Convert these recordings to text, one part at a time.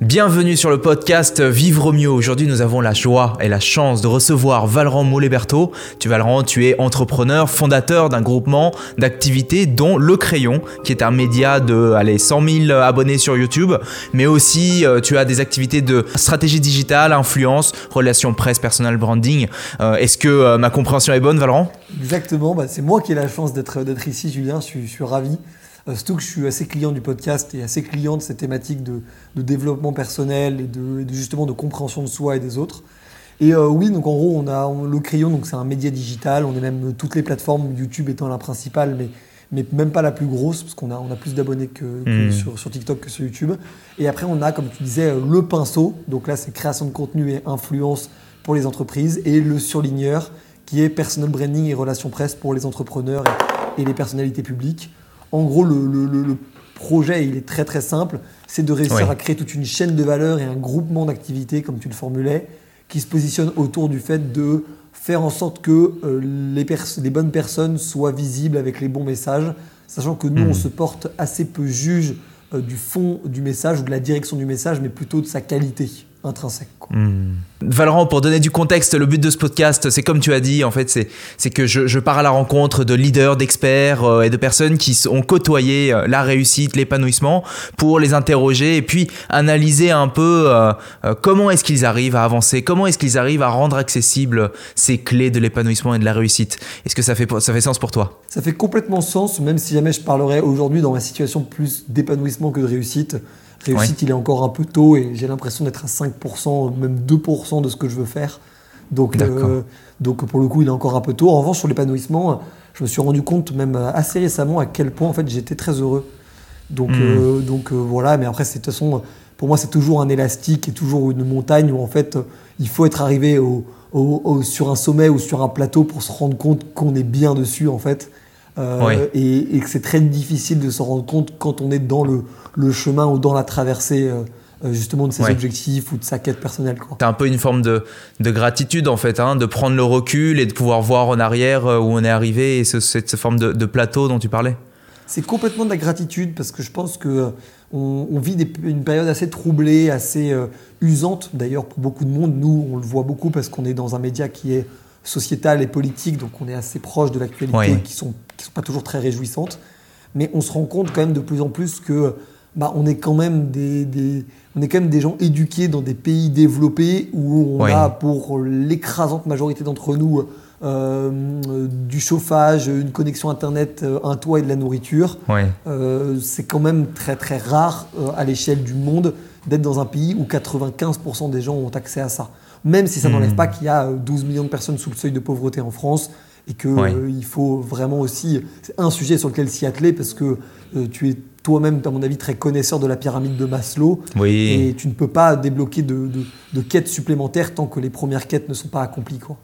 Bienvenue sur le podcast Vivre mieux. Aujourd'hui, nous avons la joie et la chance de recevoir Valran Mouleberto. Tu Valran, tu es entrepreneur, fondateur d'un groupement d'activités dont Le Crayon, qui est un média de allez, 100 000 abonnés sur YouTube, mais aussi euh, tu as des activités de stratégie digitale, influence, relations presse, personal branding. Euh, est-ce que euh, ma compréhension est bonne, Valran Exactement, bah, c'est moi qui ai la chance d'être ici, Julien, je suis, je suis ravi. Euh, surtout que je suis assez client du podcast et assez client de cette thématique de, développement personnel et de, justement de compréhension de soi et des autres. Et euh, oui, donc en gros, on a le Crayon, donc c'est un média digital. On est même toutes les plateformes, YouTube étant la principale, mais, mais même pas la plus grosse, parce qu'on a, on a plus d'abonnés que, hmm. sur, sur, TikTok que sur YouTube. Et après, on a, comme tu disais, euh, le pinceau. Donc là, c'est création de contenu et influence pour les entreprises. Et le surligneur, qui est personal branding et relations presse pour les entrepreneurs et les personnalités publiques. En gros, le, projet, il est très très simple. C'est de réussir à créer toute une chaîne de valeur et un groupement d'activités, comme tu le formulais, qui se positionne autour du fait de faire en sorte que euh, les, bonnes personnes soient visibles avec les bons messages, sachant que nous, on hmm. se porte assez peu juge euh, du fond du message ou de la direction du message, mais plutôt de sa qualité intrinsèque. Hmm. Valorant, pour donner du contexte, le but de ce podcast, c'est comme tu as dit, en fait, c'est que je, pars à la rencontre de leaders, d'experts euh, et de personnes qui ont côtoyé euh, la réussite, l'épanouissement, pour les interroger et puis analyser un peu euh, comment est-ce qu'ils arrivent à avancer, comment est-ce qu'ils arrivent à rendre accessibles ces clés de l'épanouissement et de la réussite. Est-ce que ça fait, ça fait sens pour toi? Ça fait complètement sens, même si jamais je parlerais aujourd'hui dans ma situation plus d'épanouissement que de réussite. Réussite, il est encore un peu tôt et j'ai l'impression d'être à 5%, même 2% de ce que je veux faire. Donc, euh, donc pour le coup, il est encore un peu tôt. En revanche, sur l'épanouissement, je me suis rendu compte même assez récemment à quel point en fait j'étais très heureux. Donc, hmm. euh, donc euh, voilà, mais après, de toute façon, pour moi, c'est toujours un élastique et toujours une montagne où en fait, il faut être arrivé au, sur un sommet ou sur un plateau pour se rendre compte qu'on est bien dessus en fait. et, et, que c'est très difficile de se rendre compte quand on est dans le, le chemin ou dans la traversée euh, euh, justement de ses objectifs ou de sa quête personnelle. Tu as un peu une forme de, gratitude en fait, hein, de prendre le recul et de pouvoir voir en arrière euh, où on est arrivé et cette forme de, plateau dont tu parlais C'est complètement de la gratitude parce que je pense que on, vit une période assez troublée, assez usante d'ailleurs pour beaucoup de monde. Nous, on le voit beaucoup parce qu'on est dans un média qui est sociétal et politique, donc on est assez proche de l'actualité qui ne sont, qui sont pas toujours très réjouissantes. Mais on se rend compte quand même de plus en plus que bah, on est quand même des, on est quand même des gens éduqués dans des pays développés où on a pour l'écrasante majorité d'entre nous euh, du chauffage, une connexion internet, euh, un toit et de la nourriture. Euh, c'est quand même très très rare à l'échelle du monde d'être dans un pays où 95% des gens ont accès à ça. Même si ça n'enlève hmm. pas qu'il y a 12 millions de personnes sous le seuil de pauvreté en France et qu'il faut vraiment aussi... C'est un sujet sur lequel s'y atteler parce que tu es toi-même, à mon avis, très connaisseur de la pyramide de Maslow. Oui. Et tu ne peux pas débloquer de, quêtes supplémentaires tant que les premières quêtes ne sont pas accomplies. Quoi.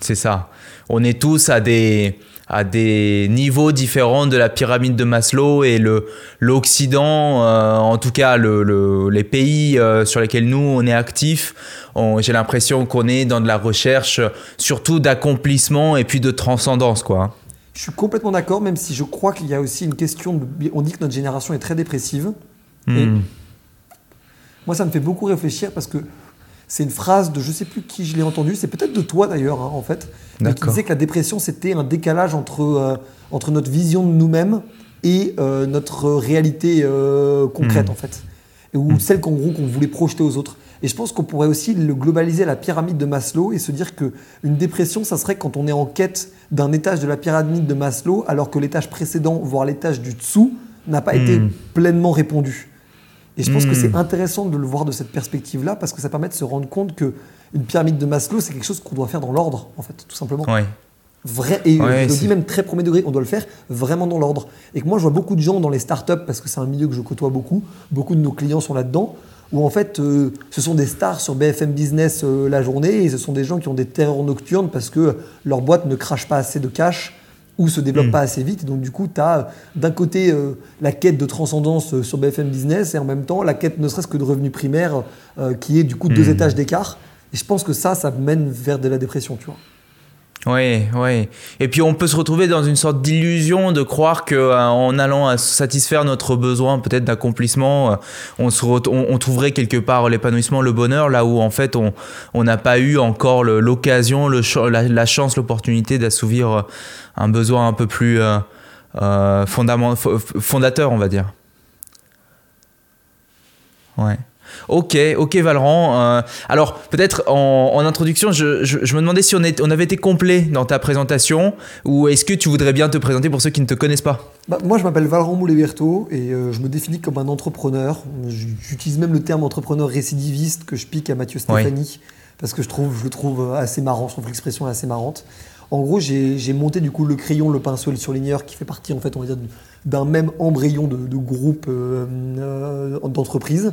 C'est ça. On est tous à des, à des niveaux différents de la pyramide de Maslow et le, l'Occident, euh, en tout cas le, les pays euh, sur lesquels nous on est actifs, j'ai l'impression qu'on est dans de la recherche surtout d'accomplissement et puis de transcendance. quoi. Je suis complètement d'accord, même si je crois qu'il y a aussi une question. De... On dit que notre génération est très dépressive. Hmm. moi, ça me fait beaucoup réfléchir parce que c'est une phrase de je sais plus qui je l'ai entendu, c'est peut-être de toi d'ailleurs, hein, en fait, qui disait que la dépression, c'était un décalage entre, euh, entre notre vision de nous-mêmes et euh, notre réalité euh, concrète, hmm. en fait. Ou hmm. celle qu'en gros, qu'on voulait projeter aux autres. Et je pense qu'on pourrait aussi le globaliser à la pyramide de Maslow et se dire que une dépression, ça serait quand on est en quête d'un étage de la pyramide de Maslow, alors que l'étage précédent, voire l'étage du dessous, n'a pas été hmm. pleinement répondu. Et je pense que c'est hmm. intéressant de le voir de cette perspective-là, parce que ça permet de se rendre compte que une pyramide de Maslow, c'est quelque chose qu'on doit faire dans l'ordre, en fait, tout simplement. Vrai, et je le dis même très premier degré, on doit le faire vraiment dans l'ordre. Et que moi, je vois beaucoup de gens dans les startups, parce que c'est un milieu que je côtoie beaucoup, beaucoup de nos clients sont là-dedans, où en fait euh, ce sont des stars sur BFM Business euh, la journée et ce sont des gens qui ont des terreurs nocturnes parce que leur boîte ne crache pas assez de cash ou se développe hmm. pas assez vite. donc du coup, tu as d'un côté euh, la quête de transcendance sur BFM Business et en même temps la quête ne serait-ce que de revenus primaires qui est du coup deux hmm. étages d'écart. Et je pense que ça, ça mène vers de la dépression, tu vois. Oui, oui. Et puis on peut se retrouver dans une sorte d'illusion de croire que euh, en allant satisfaire notre besoin peut-être d'accomplissement, euh, on, trouverait quelque part l'épanouissement, le bonheur, là où en fait on n'a pas eu encore l'occasion, la, chance, l'opportunité d'assouvir euh, un besoin un peu plus fondateur, on va dire. Ouais. Ok, ok Valran. Euh, alors peut-être en, introduction, je, me demandais si on, on, avait été complet dans ta présentation ou est-ce que tu voudrais bien te présenter pour ceux qui ne te connaissent pas? Bah, Moi je m'appelle Valran Mouleberto et euh, je me définis comme un entrepreneur. J'utilise même le terme entrepreneur récidiviste que je pique à Mathieu Stéphanie parce que je, trouve, je le trouve assez marrant, je trouve l'expression assez marrante. En gros, j'ai monté du coup le crayon, le pinceau et le surligneur qui fait partie en fait, on va dire, d'un même embryon de, groupe euh, d'entreprise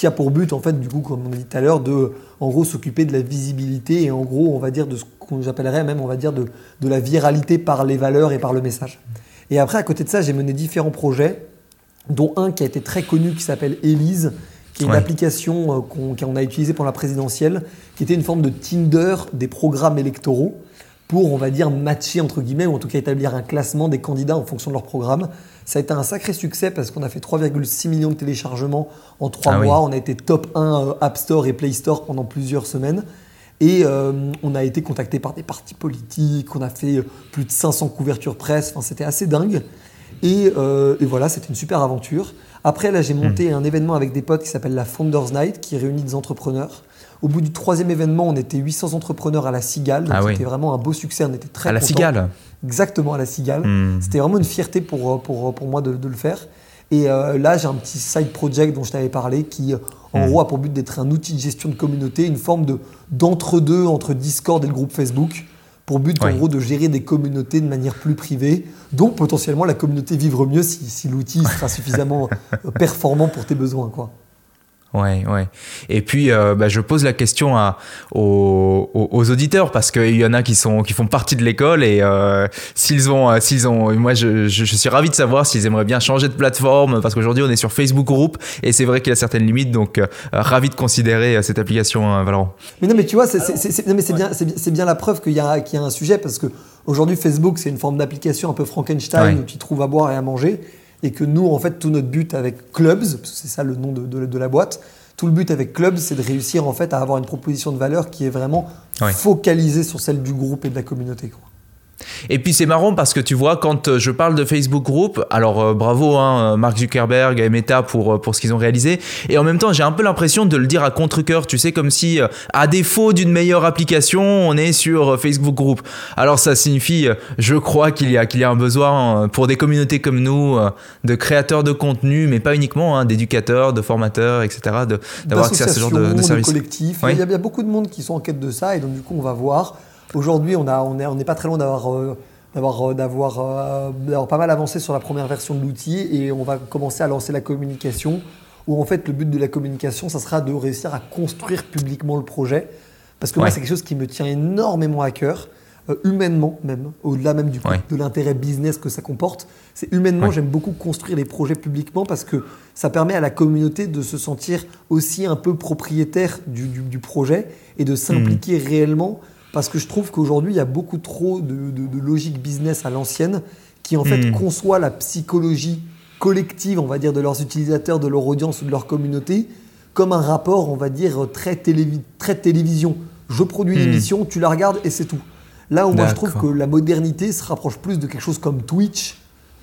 qui a pour but, en fait, du coup, comme on a dit tout à l'heure, de, en gros, s'occuper de la visibilité et en gros, on va dire, de ce qu'on j'appellerait même, on va dire, de, de la viralité par les valeurs et par le message. Et après, à côté de ça, j'ai mené différents projets, dont un qui a été très connu, qui s'appelle Elise, qui est une application euh, qu'on a utilisée pour la présidentielle, qui était une forme de Tinder des programmes électoraux pour, on va dire, matcher, entre guillemets, ou en tout cas établir un classement des candidats en fonction de leur programme. Ça a été un sacré succès parce qu'on a fait 3,6 millions de téléchargements en 3 ah mois. On a été top 1 euh, App Store et Play Store pendant plusieurs semaines. Et euh, on a été contacté par des partis politiques, on a fait euh, plus de 500 couvertures presse, enfin, c'était assez dingue. Et, voilà, c'était une super aventure. Après, là, j'ai monté hmm. un événement avec des potes qui s'appelle la Founders Night, qui réunit des entrepreneurs. Au bout du troisième événement, on était 800 entrepreneurs à la Cigale. Donc ah c'était vraiment un beau succès. On était très À la Cigale Exactement, à la Cigale. Hmm. C'était vraiment une fierté pour, pour, pour moi de, de le faire. Et euh, là, j'ai un petit side project dont je t'avais parlé qui, en hmm. gros, a pour but d'être un outil de gestion de communauté, une forme de, d'entre-deux entre Discord et le groupe Facebook, pour but, en gros, de gérer des communautés de manière plus privée, dont potentiellement la communauté vivre mieux si, si l'outil sera suffisamment performant pour tes besoins. Quoi. Ouais, ouais. Et puis, euh, bah, je pose la question à, aux, aux, auditeurs parce qu'il y en a qui sont qui font partie de l'école et euh, s'ils ont, euh, s'ils ont, moi, je, je, suis ravi de savoir s'ils aimeraient bien changer de plateforme parce qu'aujourd'hui, on est sur Facebook Group et c'est vrai qu'il y a certaines limites, donc ravi de considérer cette application, Valorant. Mais non, mais tu vois, c'est bien, c'est bien la preuve qu'il y a qu'il y a un sujet parce que aujourd'hui, Facebook, c'est une forme d'application un peu Frankenstein où tu trouves à boire et à manger et que nous, en fait, tout notre but avec Clubs, c'est ça le nom de, de, la boîte, tout le but avec Clubs, c'est de réussir en fait à avoir une proposition de valeur qui est vraiment focalisée sur celle du groupe et de la communauté. Quoi. Et puis c'est marrant parce que tu vois, quand euh, je parle de Facebook Group, alors euh, bravo hein, Mark Zuckerberg et Meta pour, euh, pour ce qu'ils ont réalisé, et en même temps j'ai un peu l'impression de le dire à contre-coeur, tu sais, comme si à défaut d'une meilleure application, on est sur Facebook Group. Alors ça signifie, je crois qu'il y, a, qu'il y a un besoin pour des communautés comme nous, de créateurs de contenu, mais pas uniquement, hein, d'éducateurs, de formateurs, etc., d'avoir accès à ce genre de, de services. collectifs. Il, y a, il y a beaucoup de monde qui sont en quête de ça, et donc du coup on va voir Aujourd'hui, on n'est on est, pas très loin d'avoir euh, euh, d'avoir pas mal avancé sur la première version de l'outil et on va commencer à lancer la communication où en fait le but de la communication, ça sera de réussir à construire publiquement le projet. Parce que moi, c'est quelque chose qui me tient énormément à cœur, euh, humainement même, au-delà même du de l'intérêt business que ça comporte. C'est humainement, j'aime beaucoup construire les projets publiquement parce que ça permet à la communauté de se sentir aussi un peu propriétaire du, du, projet et de s'impliquer mmh. réellement parce que je trouve qu'aujourd'hui, il y a beaucoup trop de, logique business à l'ancienne qui en fait hmm. conçoit la psychologie collective, on va dire, de leurs utilisateurs, de leur audience ou de leur communauté comme un rapport, on va dire, très, très télévision. Je produis hmm. émission, tu la regardes et c'est tout. Là où moi je trouve que la modernité se rapproche plus de quelque chose comme Twitch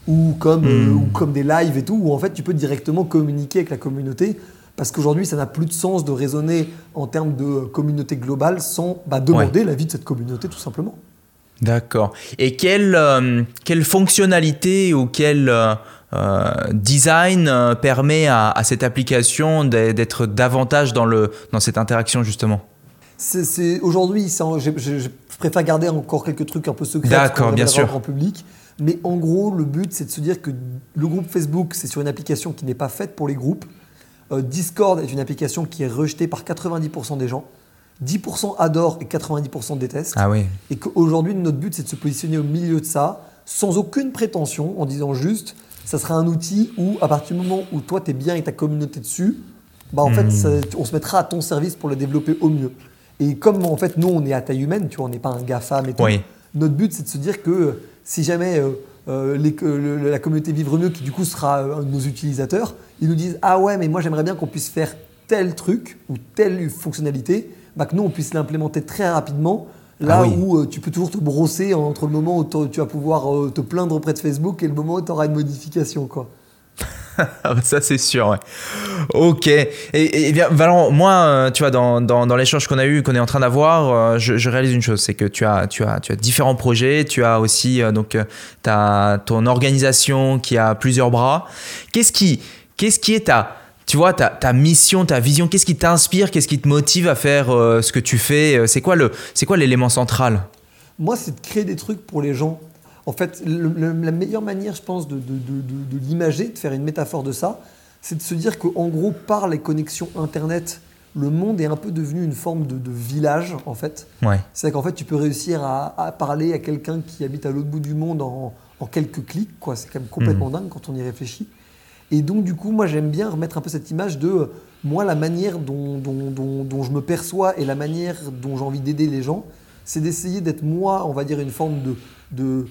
ou comme, euh, hmm. ou comme des lives et tout, où en fait tu peux directement communiquer avec la communauté parce qu'aujourd'hui, ça n'a plus de sens de raisonner en termes de communauté globale sans bah, demander l'avis de cette communauté, tout simplement. D'accord. Et quelle, euh, quelle fonctionnalité ou quel euh, euh, design permet à, cette application d'être davantage dans, le, dans cette interaction, justement? C'est, Aujourd'hui, je, je, préfère garder encore quelques trucs un peu secrets D'accord, bien sûr. en public. Mais en gros, le but, c'est de se dire que le groupe Facebook, c'est sur une application qui n'est pas faite pour les groupes. Euh, Discord est une application qui est rejetée par 90% des gens. 10% adorent et 90% détestent. Ah oui. Et qu'aujourd'hui, notre but, c'est de se positionner au milieu de ça, sans aucune prétention, en disant juste, ça sera un outil où, à partir du moment où toi, tu es bien et ta communauté dessus, bah, en fait, hmm. on se mettra à ton service pour le développer au mieux. Et comme en fait, nous, on est à taille humaine, tu vois, on n'est pas un GAFAM et tout. notre but, c'est de se dire que si jamais la communauté Vivre Mieux, qui du coup sera un de nos utilisateurs, ils nous disent Ah ouais, mais moi j'aimerais bien qu'on puisse faire tel truc ou telle fonctionnalité, bah, que nous on puisse l'implémenter très rapidement. Là ah où tu peux toujours te brosser entre le moment où tu vas pouvoir te plaindre auprès de Facebook et le moment où tu auras une modification. Quoi. Ah bah ça c'est sûr, ouais. Ok. Et, et, bien, Valent, moi, euh, tu vois, dans, dans, dans l'échange qu'on a eu, qu'on est en train d'avoir, euh, je, je, réalise une chose, c'est que tu as, tu, as, tu as différents projets, tu as aussi euh, donc as ton organisation qui a plusieurs bras. Qu'est-ce qui, qu'est-ce qui est ta, tu vois, ta, ta mission, ta vision, qu'est-ce qui t'inspire, qu'est-ce qui te motive à faire ce que tu fais? C'est quoi le, c'est quoi l'élément central? Moi, c'est de créer des trucs pour les gens. En fait, la meilleure manière, je pense, de, de, l'imager, de faire une métaphore de ça, c'est de se dire qu'en gros, par les connexions Internet, le monde est un peu devenu une forme de, village, en fait. Ouais. C'est qu'en fait, tu peux réussir à, parler à quelqu'un qui habite à l'autre bout du monde en, quelques clics, quoi. C'est quand même complètement mmh. dingue quand on y réfléchit. Et donc, du coup, moi, j'aime bien remettre un peu cette image de moi, la manière dont, dont je me perçois et la manière dont j'ai envie d'aider les gens, c'est d'essayer d'être moi, on va dire, une forme de, de,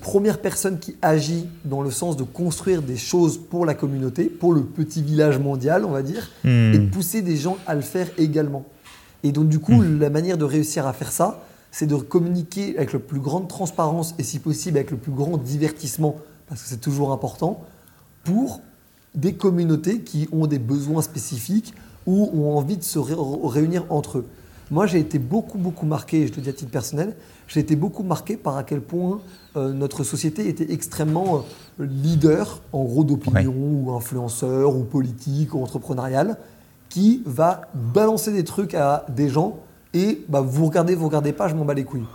première personne qui agit dans le sens de construire des choses pour la communauté, pour le petit village mondial, on va dire, hmm. et de pousser des gens à le faire également. Et donc, du coup, hmm. la manière de réussir à faire ça, c'est de communiquer avec la plus grande transparence et, si possible, avec le plus grand divertissement, parce que c'est toujours important, pour des communautés qui ont des besoins spécifiques ou ont envie de se réunir entre eux. Moi, j'ai été beaucoup, beaucoup marqué, je te dis à titre personnel, j'ai été beaucoup marqué par à quel point euh, notre société était extrêmement euh, leader, en gros, d'opinion, ou influenceur, ou politique, ou entrepreneurial, qui va balancer des trucs à des gens et bah, vous regardez, vous regardez pas, je m'en bats les couilles.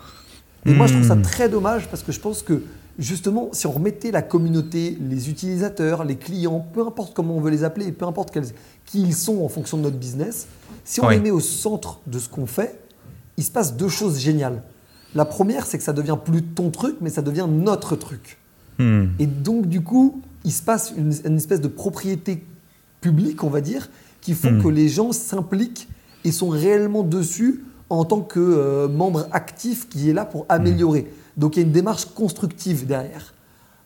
Et moi, je trouve ça hmm. très dommage parce que je pense que justement, si on remettait la communauté, les utilisateurs, les clients, peu importe comment on veut les appeler, peu importe qui ils sont en fonction de notre business, si on les met au centre de ce qu'on fait, il se passe deux choses géniales. La première, c'est que ça devient plus ton truc, mais ça devient notre truc. Hmm. Et donc, du coup, il se passe une, espèce de propriété publique, on va dire, qui font hmm. que les gens s'impliquent et sont réellement dessus en tant que euh, membre actif qui est là pour améliorer. Donc, il y a une démarche constructive derrière.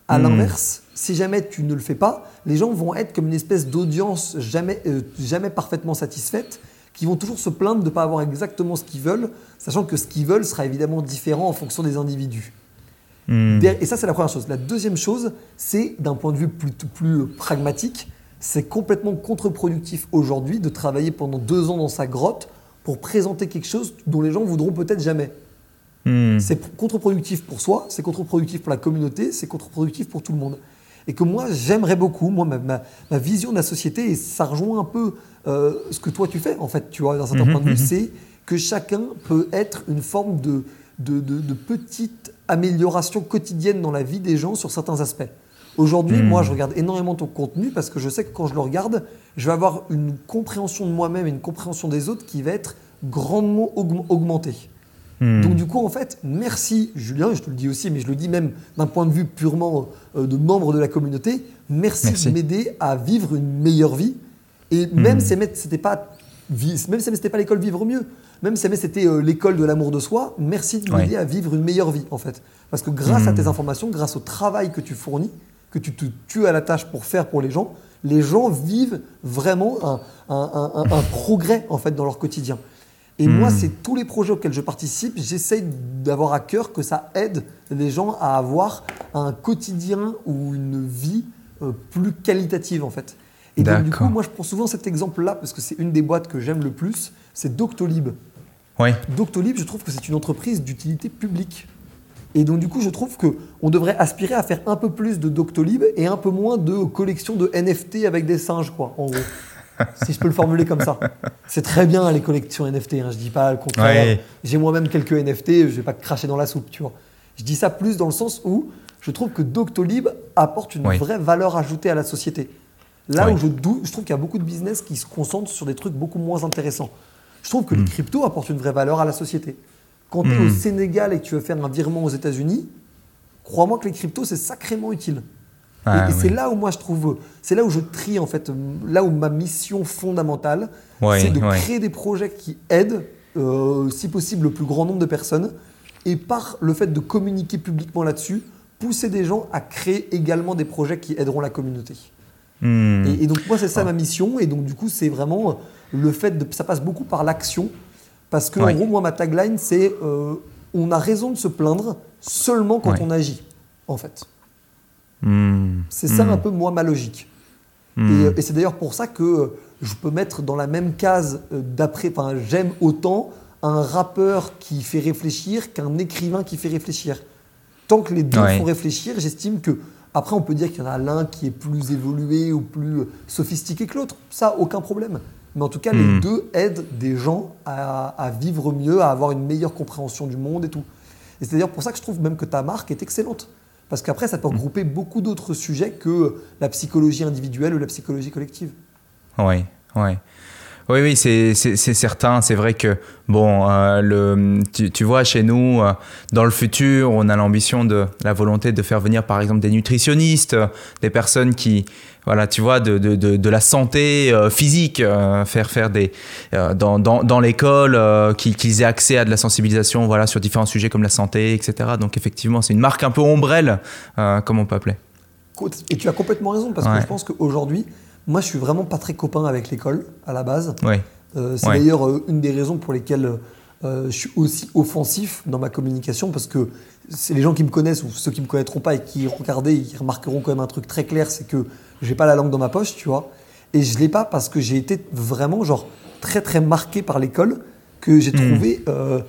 À hmm. l'inverse, si jamais tu ne le fais pas, les gens vont être comme une espèce d'audience jamais, euh, jamais parfaitement satisfaite qui vont toujours se plaindre de ne pas avoir exactement ce qu'ils veulent, sachant que ce qu'ils veulent sera évidemment différent en fonction des individus. Hmm. Et ça, c'est la première chose. La deuxième chose, c'est d'un point de vue plus, plus pragmatique, c'est complètement contre-productif aujourd'hui de travailler pendant deux ans dans sa grotte pour présenter quelque chose dont les gens voudront peut-être jamais. Hmm. C'est contre-productif pour soi, c'est contre-productif pour la communauté, c'est contre-productif pour tout le monde. Et que moi, j'aimerais beaucoup, moi, ma, ma, vision de la société, et ça rejoint un peu euh, ce que toi tu fais, en fait, tu vois, d'un certain mhm, point de vue, mhm. c'est que chacun peut être une forme de, de, de, petite amélioration quotidienne dans la vie des gens sur certains aspects. Aujourd'hui, moi, je regarde énormément ton contenu parce que je sais que quand je le regarde, je vais avoir une compréhension de moi-même et une compréhension des autres qui va être grandement augmentée. Donc du coup, en fait, merci Julien, je te le dis aussi, mais je le dis même d'un point de vue purement euh, de membre de la communauté, merci. de m'aider à vivre une meilleure vie et même hmm. si c'était pas même si c'était pas l'école vivre mieux, même si c'était euh, l'école de l'amour de soi, merci de m'aider à vivre une meilleure vie en fait. Parce que grâce à hmm. tes informations, grâce au travail que tu fournis, que tu te tues à la tâche pour faire pour les gens, les gens vivent vraiment un, progrès en fait dans leur quotidien. Et moi, hmm. c'est tous les projets auxquels je participe, j'essaye d'avoir à cœur que ça aide les gens à avoir un quotidien ou une vie euh, plus qualitative en fait. Et donc, du coup, moi, je prends souvent cet exemple-là parce que c'est une des boîtes que j'aime le plus, c'est Doctolib. Ouais. Doctolib, je trouve que c'est une entreprise d'utilité publique. Et donc, du coup, je trouve qu'on devrait aspirer à faire un peu plus de Doctolib et un peu moins de collection de NFT avec des singes, quoi, en gros. Si je peux le formuler comme ça. C'est très bien les collections NFT, hein, je dis pas le contraire. J'ai moi-même quelques NFT, je vais pas cracher dans la soupe, tu vois. Je dis ça plus dans le sens où je trouve que Doctolib apporte une vraie valeur ajoutée à la société. Là où je, je trouve qu'il y a beaucoup de business qui se concentrent sur des trucs beaucoup moins intéressants. Je trouve que les hmm. cryptos apportent une vraie valeur à la société. Quand tu es au hmm. Sénégal et que tu veux faire un virement aux États-Unis, crois-moi que les cryptos, c'est sacrément utile. Ah et, c'est là où moi je trouve, c'est là où je trie en fait, là où ma mission fondamentale, c'est de créer des projets qui aident, euh, si possible, le plus grand nombre de personnes et par le fait de communiquer publiquement là-dessus, pousser des gens à créer également des projets qui aideront la communauté. Hmm. Et, et donc moi c'est ça Ah. ma mission et donc du coup c'est vraiment le fait de ça passe beaucoup par l'action parce que en gros moi ma tagline c'est euh, on a raison de se plaindre seulement quand on agit en fait. Hmm. C'est ça Hmm. un peu moi ma logique. Et, euh, et c'est d'ailleurs pour ça que je peux mettre dans la même case euh, d'après, enfin j'aime autant un rappeur qui fait réfléchir qu'un écrivain qui fait réfléchir. Tant que les deux Ouais. font réfléchir, j'estime que après on peut dire qu'il y en a l'un qui est plus évolué ou plus euh, sophistiqué que l'autre, ça aucun problème. Mais en tout cas, les deux aident des gens à, à vivre mieux, à avoir une meilleure compréhension du monde et tout. Et c'est d'ailleurs pour ça que je trouve même que ta marque est excellente. Parce qu'après, ça peut regrouper beaucoup d'autres sujets que la psychologie individuelle ou la psychologie collective. Oui, oui. Oui, oui, c'est certain. C'est vrai que, bon, euh, le, tu, tu vois, chez nous, euh, dans le futur, on a l'ambition de la volonté de faire venir, par exemple, des nutritionnistes, euh, des personnes qui, voilà, tu vois, de, de, de, de la santé euh, physique, euh, faire faire des euh, dans, dans, dans l'école, qu'ils aient accès à de la sensibilisation, voilà, sur différents sujets comme la santé, etc. Donc, effectivement, c'est une marque un peu ombrelle, comme on peut appeler. Et tu as complètement raison, parce Ouais. que je pense qu'aujourd'hui, moi, je suis vraiment pas très copain avec l'école, à la base. Oui. C'est Ouais. d'ailleurs une des raisons pour lesquelles je suis aussi offensif dans ma communication, parce que c'est les gens qui me connaissent, ou ceux qui me connaîtront pas et qui regardaient, ils remarqueront quand même un truc très clair, c'est que j'ai pas la langue dans ma poche, tu vois. Et je l'ai pas parce que j'ai été vraiment, genre, très très marqué par l'école, que j'ai Hmm. trouvé euh,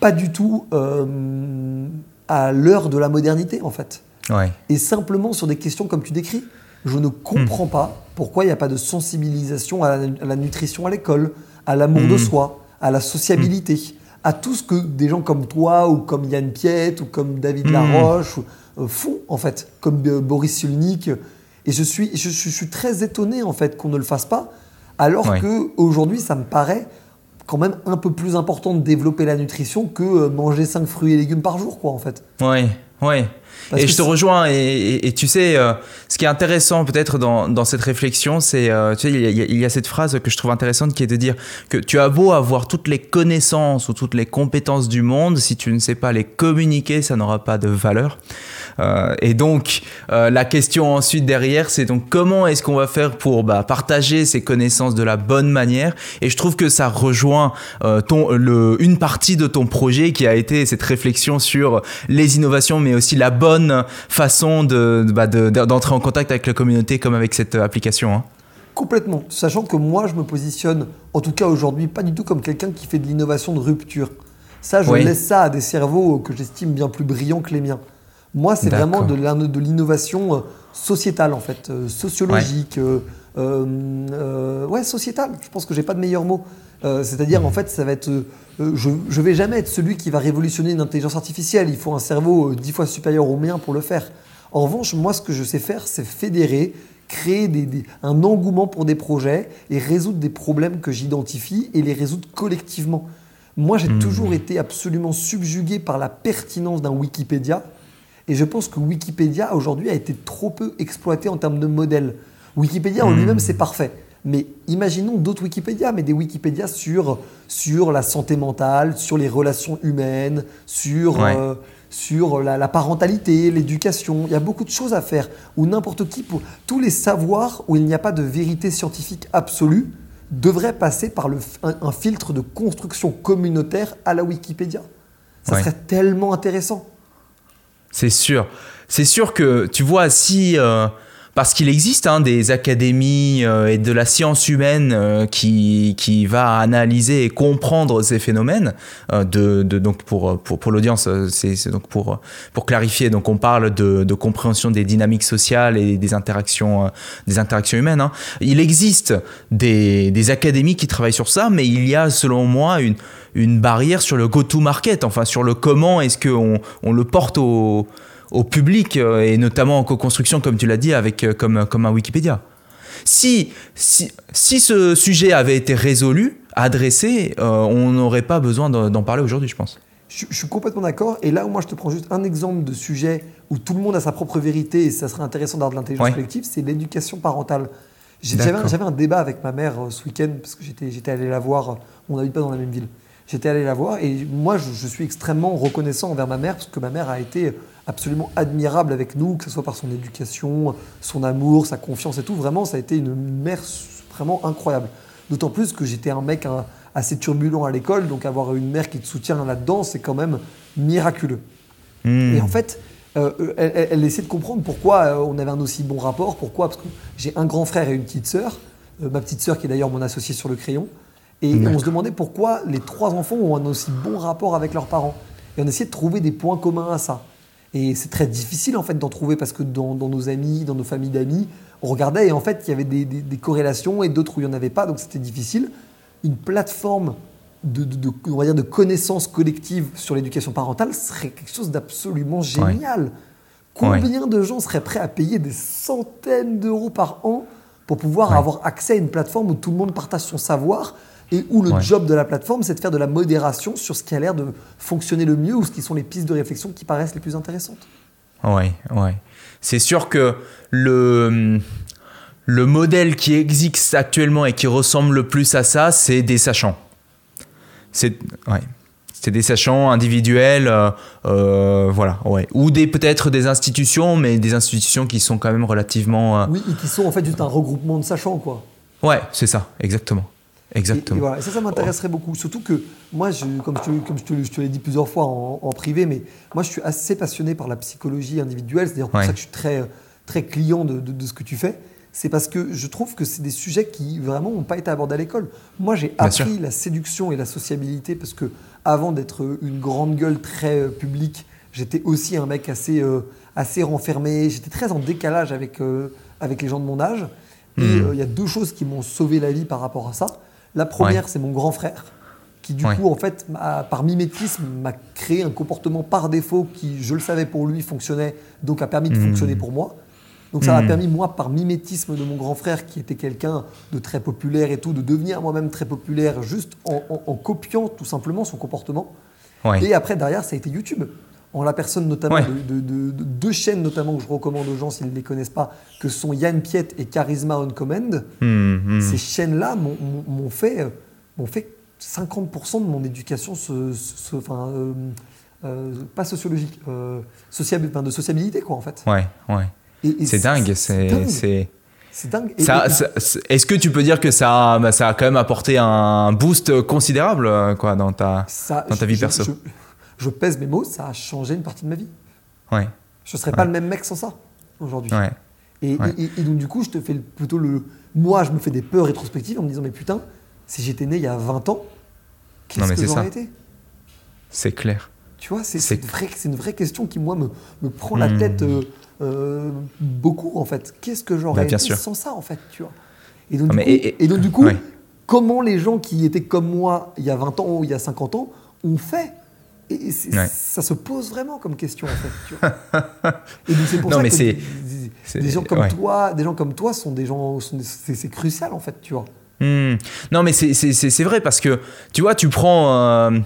pas du tout euh, à l'heure de la modernité, en fait. Ouais. Et simplement sur des questions comme tu décris, je ne comprends pas pourquoi il n'y a pas de sensibilisation à la, à la nutrition à l'école, à l'amour de Mm. soi, à la sociabilité, à tout ce que des gens comme toi ou comme Yann Piette ou comme David Mm. Laroche euh, font en fait, comme euh, Boris Cyrulnik. Et je suis, je, suis- je suis très étonné en fait qu'on ne le fasse pas, alors Ouais. que aujourd'hui ça me paraît quand même un peu plus important de développer la nutrition que euh, manger 5 fruits et légumes par jour quoi en fait. Oui, oui. Parce Et je te rejoins. Et, et- et tu sais, euh, ce qui est intéressant peut-être dans, dans cette réflexion, c'est, euh, tu sais, il y, a, il y a cette phrase que je trouve intéressante qui est de dire que tu as beau avoir toutes les connaissances ou toutes les compétences du monde, si tu ne sais pas les communiquer, ça n'aura pas de valeur. Euh, et donc, la question ensuite derrière, c'est donc comment est-ce qu'on va faire pour bah, partager ces connaissances de la bonne manière? Et je trouve que ça rejoint ton, le, une partie de ton projet qui a été cette réflexion sur les innovations, mais aussi la bonne façon de, bah, de- d'entrer en contact avec la communauté comme avec cette application. hein. Complètement. Sachant que moi, je me positionne, en tout cas aujourd'hui, pas du tout comme quelqu'un qui fait de l'innovation de rupture. Ça, je Oui. laisse ça à des cerveaux que j'estime bien plus brillants que les miens. Moi, c'est vraiment de, l'in- de l'innovation euh, sociétale, en fait, euh, sociologique. euh, euh, euh, ouais, sociétale. Je pense que j'ai pas de meilleur mot. Euh, C'est-à-dire, en fait, ça va être. euh, euh, je, je vais jamais être celui qui va révolutionner une intelligence artificielle. Il faut un cerveau euh, dix fois supérieur au mien pour le faire. En revanche, moi, ce que je sais faire, c'est fédérer, créer des- des- un engouement pour des projets et résoudre des problèmes que j'identifie et les résoudre collectivement. Moi, j'ai toujours été absolument subjugué par la pertinence d'un Wikipédia. Et je pense que Wikipédia, aujourd'hui, a été trop peu exploité en termes de modèle. Wikipédia en Hmm. lui-même, c'est parfait. Mais imaginons d'autres Wikipédia, mais des Wikipédia sur, sur la santé mentale, sur les relations humaines, sur, Ouais. euh, sur la, la parentalité, l'éducation. Il y a beaucoup de choses à faire. Où n'importe qui, pour tous les savoirs où il n'y a pas de vérité scientifique absolue, devraient passer par le, un, un filtre de construction communautaire à la Wikipédia. Ça Ouais. serait tellement intéressant. C'est sûr. C'est sûr que, tu vois, si... euh, parce qu'il existe hein, des académies euh, et de la science humaine euh, qui, qui va analyser et comprendre ces phénomènes. euh, de, de- donc pour, pour, pour l'audience, euh, c'est donc pour, pour clarifier, donc on parle de, de compréhension des dynamiques sociales et des interactions, euh, des interactions humaines. hein. Il existe des, des académies qui travaillent sur ça, mais il y a selon moi une, une barrière sur le go-to-market, enfin sur le comment est-ce qu'on on le porte au, au public euh, et notamment en co-construction, comme tu l'as dit, avec, euh, comme, comme un Wikipédia. Si, si, si ce sujet avait été résolu, adressé, euh, on n'aurait pas besoin d'en parler aujourd'hui, je pense. Je, je suis complètement d'accord. Et là où moi je te prends juste un exemple de sujet où tout le monde a sa propre vérité et ça serait intéressant d'avoir de l'intelligence Ouais. collective, c'est l'éducation parentale. J'avais un, un débat avec ma mère euh, ce week-end parce que j'étais j'étais allé la voir. On n'habite pas dans la même ville. J'étais allé la voir et moi, je, je, suis extrêmement reconnaissant envers ma mère parce que ma mère a été absolument admirable avec nous, que ce soit par son éducation, son amour, sa confiance et tout. Vraiment, ça a été une mère vraiment incroyable. D'autant plus que j'étais un mec assez turbulent à l'école, donc avoir une mère qui te soutient là-dedans, c'est quand même miraculeux. Hmm. Et en fait, euh, elle, elle, essaie de comprendre pourquoi euh, on avait un aussi bon rapport. Pourquoi Parce que j'ai un grand frère et une petite sœur. Euh, ma petite sœur qui est d'ailleurs mon associé sur le crayon. Et on se demandait pourquoi les trois enfants ont un aussi bon rapport avec leurs parents. Et on essayait de trouver des points communs à ça. Et c'est très difficile en fait d'en trouver parce que dans, nos amis, dans nos familles d'amis, on regardait et en fait il y avait des, corrélations et d'autres où il n'y en avait pas, donc c'était difficile. Une plateforme de, on va dire de connaissances collectives sur l'éducation parentale serait quelque chose d'absolument génial. Combien de gens seraient prêts à payer des centaines d'euros par an pour pouvoir avoir accès à une plateforme où tout le monde partage son savoir et où le job de la plateforme, c'est de faire de la modération sur ce qui a l'air de fonctionner le mieux ou ce qui sont les pistes de réflexion qui paraissent les plus intéressantes. Oui, ouais. C'est sûr que le, le modèle qui existe actuellement et qui ressemble le plus à ça, c'est des sachants. C'est ouais. C'est des sachants individuels, euh, euh, voilà, ouais. Ou des peut-être des institutions, mais des institutions qui sont quand même relativement. Euh, oui, et qui sont en fait juste un regroupement de sachants, quoi. Ouais, c'est ça, exactement. Exactement. Et, ça, ça m'intéresserait beaucoup. Surtout que moi, je, comme je te, comme je te, l'ai dit plusieurs fois en, privé, mais moi, je suis assez passionné par la psychologie individuelle. C'est d'ailleurs pour ça que je suis très, très client de, de, ce que tu fais. C'est parce que je trouve que c'est des sujets qui vraiment n'ont pas été abordés à l'école. Moi, j'ai appris la séduction et la sociabilité parce que avant d'être une grande gueule très euh, publique, j'étais aussi un mec assez, euh, assez renfermé. J'étais très en décalage avec, euh, avec les gens de mon âge. Et hmm. il y a deux choses qui m'ont sauvé la vie par rapport à ça. La première, c'est mon grand frère, qui du coup, en fait, par mimétisme, m'a créé un comportement par défaut qui, je le savais pour lui, fonctionnait, donc a permis de mmh. fonctionner pour moi. Donc ça m'a mmh. permis, moi, par mimétisme de mon grand frère, qui était quelqu'un de très populaire et tout, de devenir moi-même très populaire juste en, copiant tout simplement son comportement. Et après, derrière, ça a été YouTube en la personne notamment de, deux chaînes notamment que je recommande aux gens s'ils ne les connaissent pas, que sont Yann Piet et Charisma on Command. Hmm. Ces chaînes-là m'ont fait, fait 50% de mon éducation, enfin, euh, euh, pas sociologique, euh, de sociabilité quoi en fait. Ouais, ouais. C'est dingue, c'est c'est dingue. Est-ce que tu peux dire que ça, bah, ça a quand même apporté un boost considérable quoi, dans ta, dans ta vie perso? je pèse mes mots, ça a changé une partie de ma vie. Ouais. Je ne serais pas le même mec sans ça aujourd'hui. Et, donc du coup, je te fais plutôt le... Moi, je me fais des peurs rétrospectives en me disant, mais putain, si j'étais né il y a 20 ans, qu'est-ce que j'aurais été? C'est clair. Tu vois, c'est une, une, vraie question qui, moi, me, me prend la hmm. tête euh, euh, beaucoup, en fait. Qu'est-ce que j'aurais bah, été sans ça, en fait, tu vois? Et donc, du coup, et, donc, du coup, comment les gens qui étaient comme moi il y a 20 ans ou il y a 50 ans ont fait et ça se pose vraiment comme question en fait. Tu vois. et c'est pour ça que des, gens comme toi, des gens comme toi sont des gens, c'est crucial en fait, tu vois. Hmm. Non mais c'est vrai parce que tu vois, tu prends. Euh,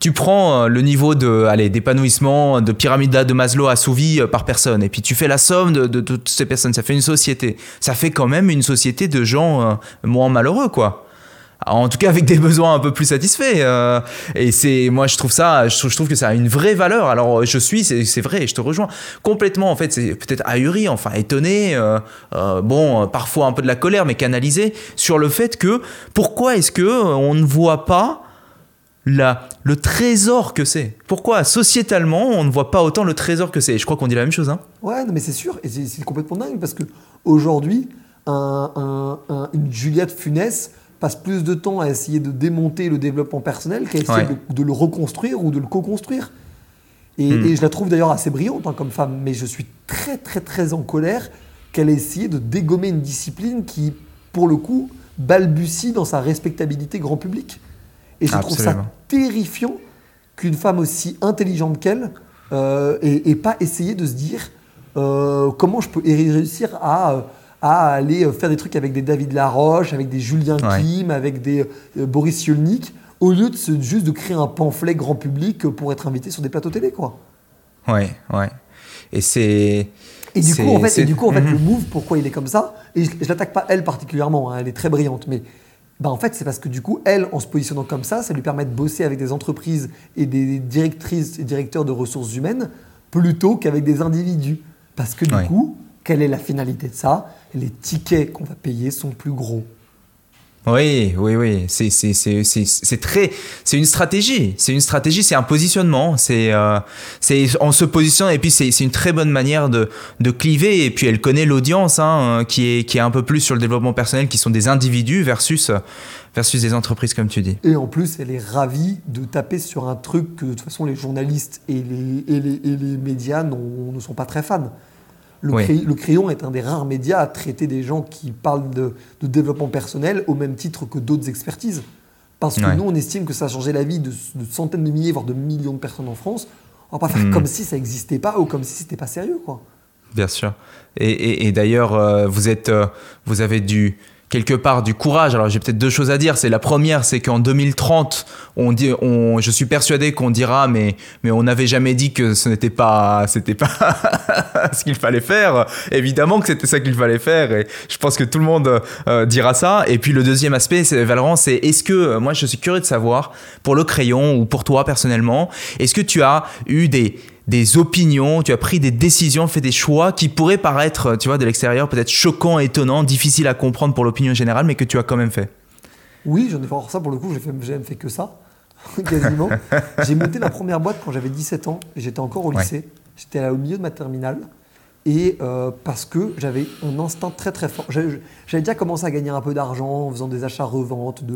tu prends euh, le niveau de, allez, d'épanouissement de pyramide de Maslow assouvi euh, par personne, et puis tu fais la somme de, de, toutes ces personnes, ça fait une société. Ça fait quand même une société de gens moins malheureux, quoi en tout cas avec des besoins un peu plus satisfaits. Euh, et c'est, moi, je trouve ça, je trouve, que ça a une vraie valeur. Alors, je suis, c'est vrai, je te rejoins complètement. En fait, c'est peut-être ahuri, enfin étonné, euh, euh, bon, parfois un peu de la colère, mais canalisé sur le fait que pourquoi est-ce que on ne voit pas la, le trésor que c'est? Pourquoi sociétalement on ne voit pas autant le trésor que c'est? Je crois qu'on dit la même chose. Hein ouais, mais c'est sûr, et c'est complètement dingue parce que aujourd'hui, un, une Juliette Funès passe plus de temps à essayer de démonter le développement personnel qu'à essayer de, le reconstruire ou de le co-construire. Et, hmm. je la trouve d'ailleurs assez brillante hein, comme femme, mais je suis très très très en colère qu'elle ait essayé de dégommer une discipline qui, pour le coup, balbutie dans sa respectabilité grand public. Et je trouve ça terrifiant qu'une femme aussi intelligente qu'elle euh, ait, pas essayé de se dire euh, comment je peux réussir à... Euh, à aller euh, faire des trucs avec des David Laroche, avec des Julien Kim, avec des euh, Boris Cyrulnik, au lieu de juste de créer un pamphlet grand public pour être invité sur des plateaux télé, quoi. Ouais, ouais. Et c'est. Et du coup, en fait, du coup, en fait, le mhm. move, pourquoi il est comme ça Et je, ne l'attaque pas elle particulièrement, hein, elle est très brillante, mais bah en fait, c'est parce que du coup, elle, en se positionnant comme ça, ça lui permet de bosser avec des entreprises et des directrices et directeurs de ressources humaines plutôt qu'avec des individus. Parce que du coup, quelle est la finalité de ça? Les tickets qu'on va payer sont plus gros. Oui, oui, oui. C'est, c'est, c'est, c'est, très. C'est une stratégie. C'est une stratégie, c'est un positionnement. C'est, euh, c'est en se positionnant. Et puis, c'est, c'est une très bonne manière de, de cliver. Et puis, elle connaît l'audience, hein, qui, est, qui est un peu plus sur le développement personnel, qui sont des individus versus, versus des entreprises, comme tu dis. Et en plus, elle est ravie de taper sur un truc que, de toute façon, les journalistes et les, et les, et les médias ne sont pas très fans. Le, crayon est un des rares médias à traiter des gens qui parlent de, développement personnel au même titre que d'autres expertises. Parce que nous, on estime que ça a changé la vie de, centaines de milliers, voire de millions de personnes en France. On va pas faire hmm. comme si ça n'existait pas ou comme si c'était pas sérieux, quoi. Bien sûr. Et, d'ailleurs, euh, vous êtes, euh, vous avez dû quelque part du courage. Alors j'ai peut-être deux choses à dire. C'est la première, c'est qu'en 2030, on dit, on, je suis persuadé qu'on dira, mais mais on n'avait jamais dit que ce n'était pas, c'était pas ce qu'il fallait faire. Évidemment que c'était ça qu'il fallait faire, et je pense que tout le monde euh, dira ça. Et puis le deuxième aspect, c'est c'est est-ce que moi je suis curieux de savoir pour le crayon ou pour toi personnellement, est-ce que tu as eu des des opinions, tu as pris des décisions, fait des choix qui pourraient paraître, tu vois, de l'extérieur peut-être choquants, étonnants, difficiles à comprendre pour l'opinion générale, mais que tu as quand même fait. Oui, j'en ai fait. Ça pour le coup, j'ai fait, fait que ça, quasiment. j'ai monté ma première boîte quand j'avais 17 ans, j'étais encore au lycée, j'étais au milieu de ma terminale, et euh, parce que j'avais un instinct très très fort. J'avais déjà commencé à gagner un peu d'argent en faisant des achats-reventes de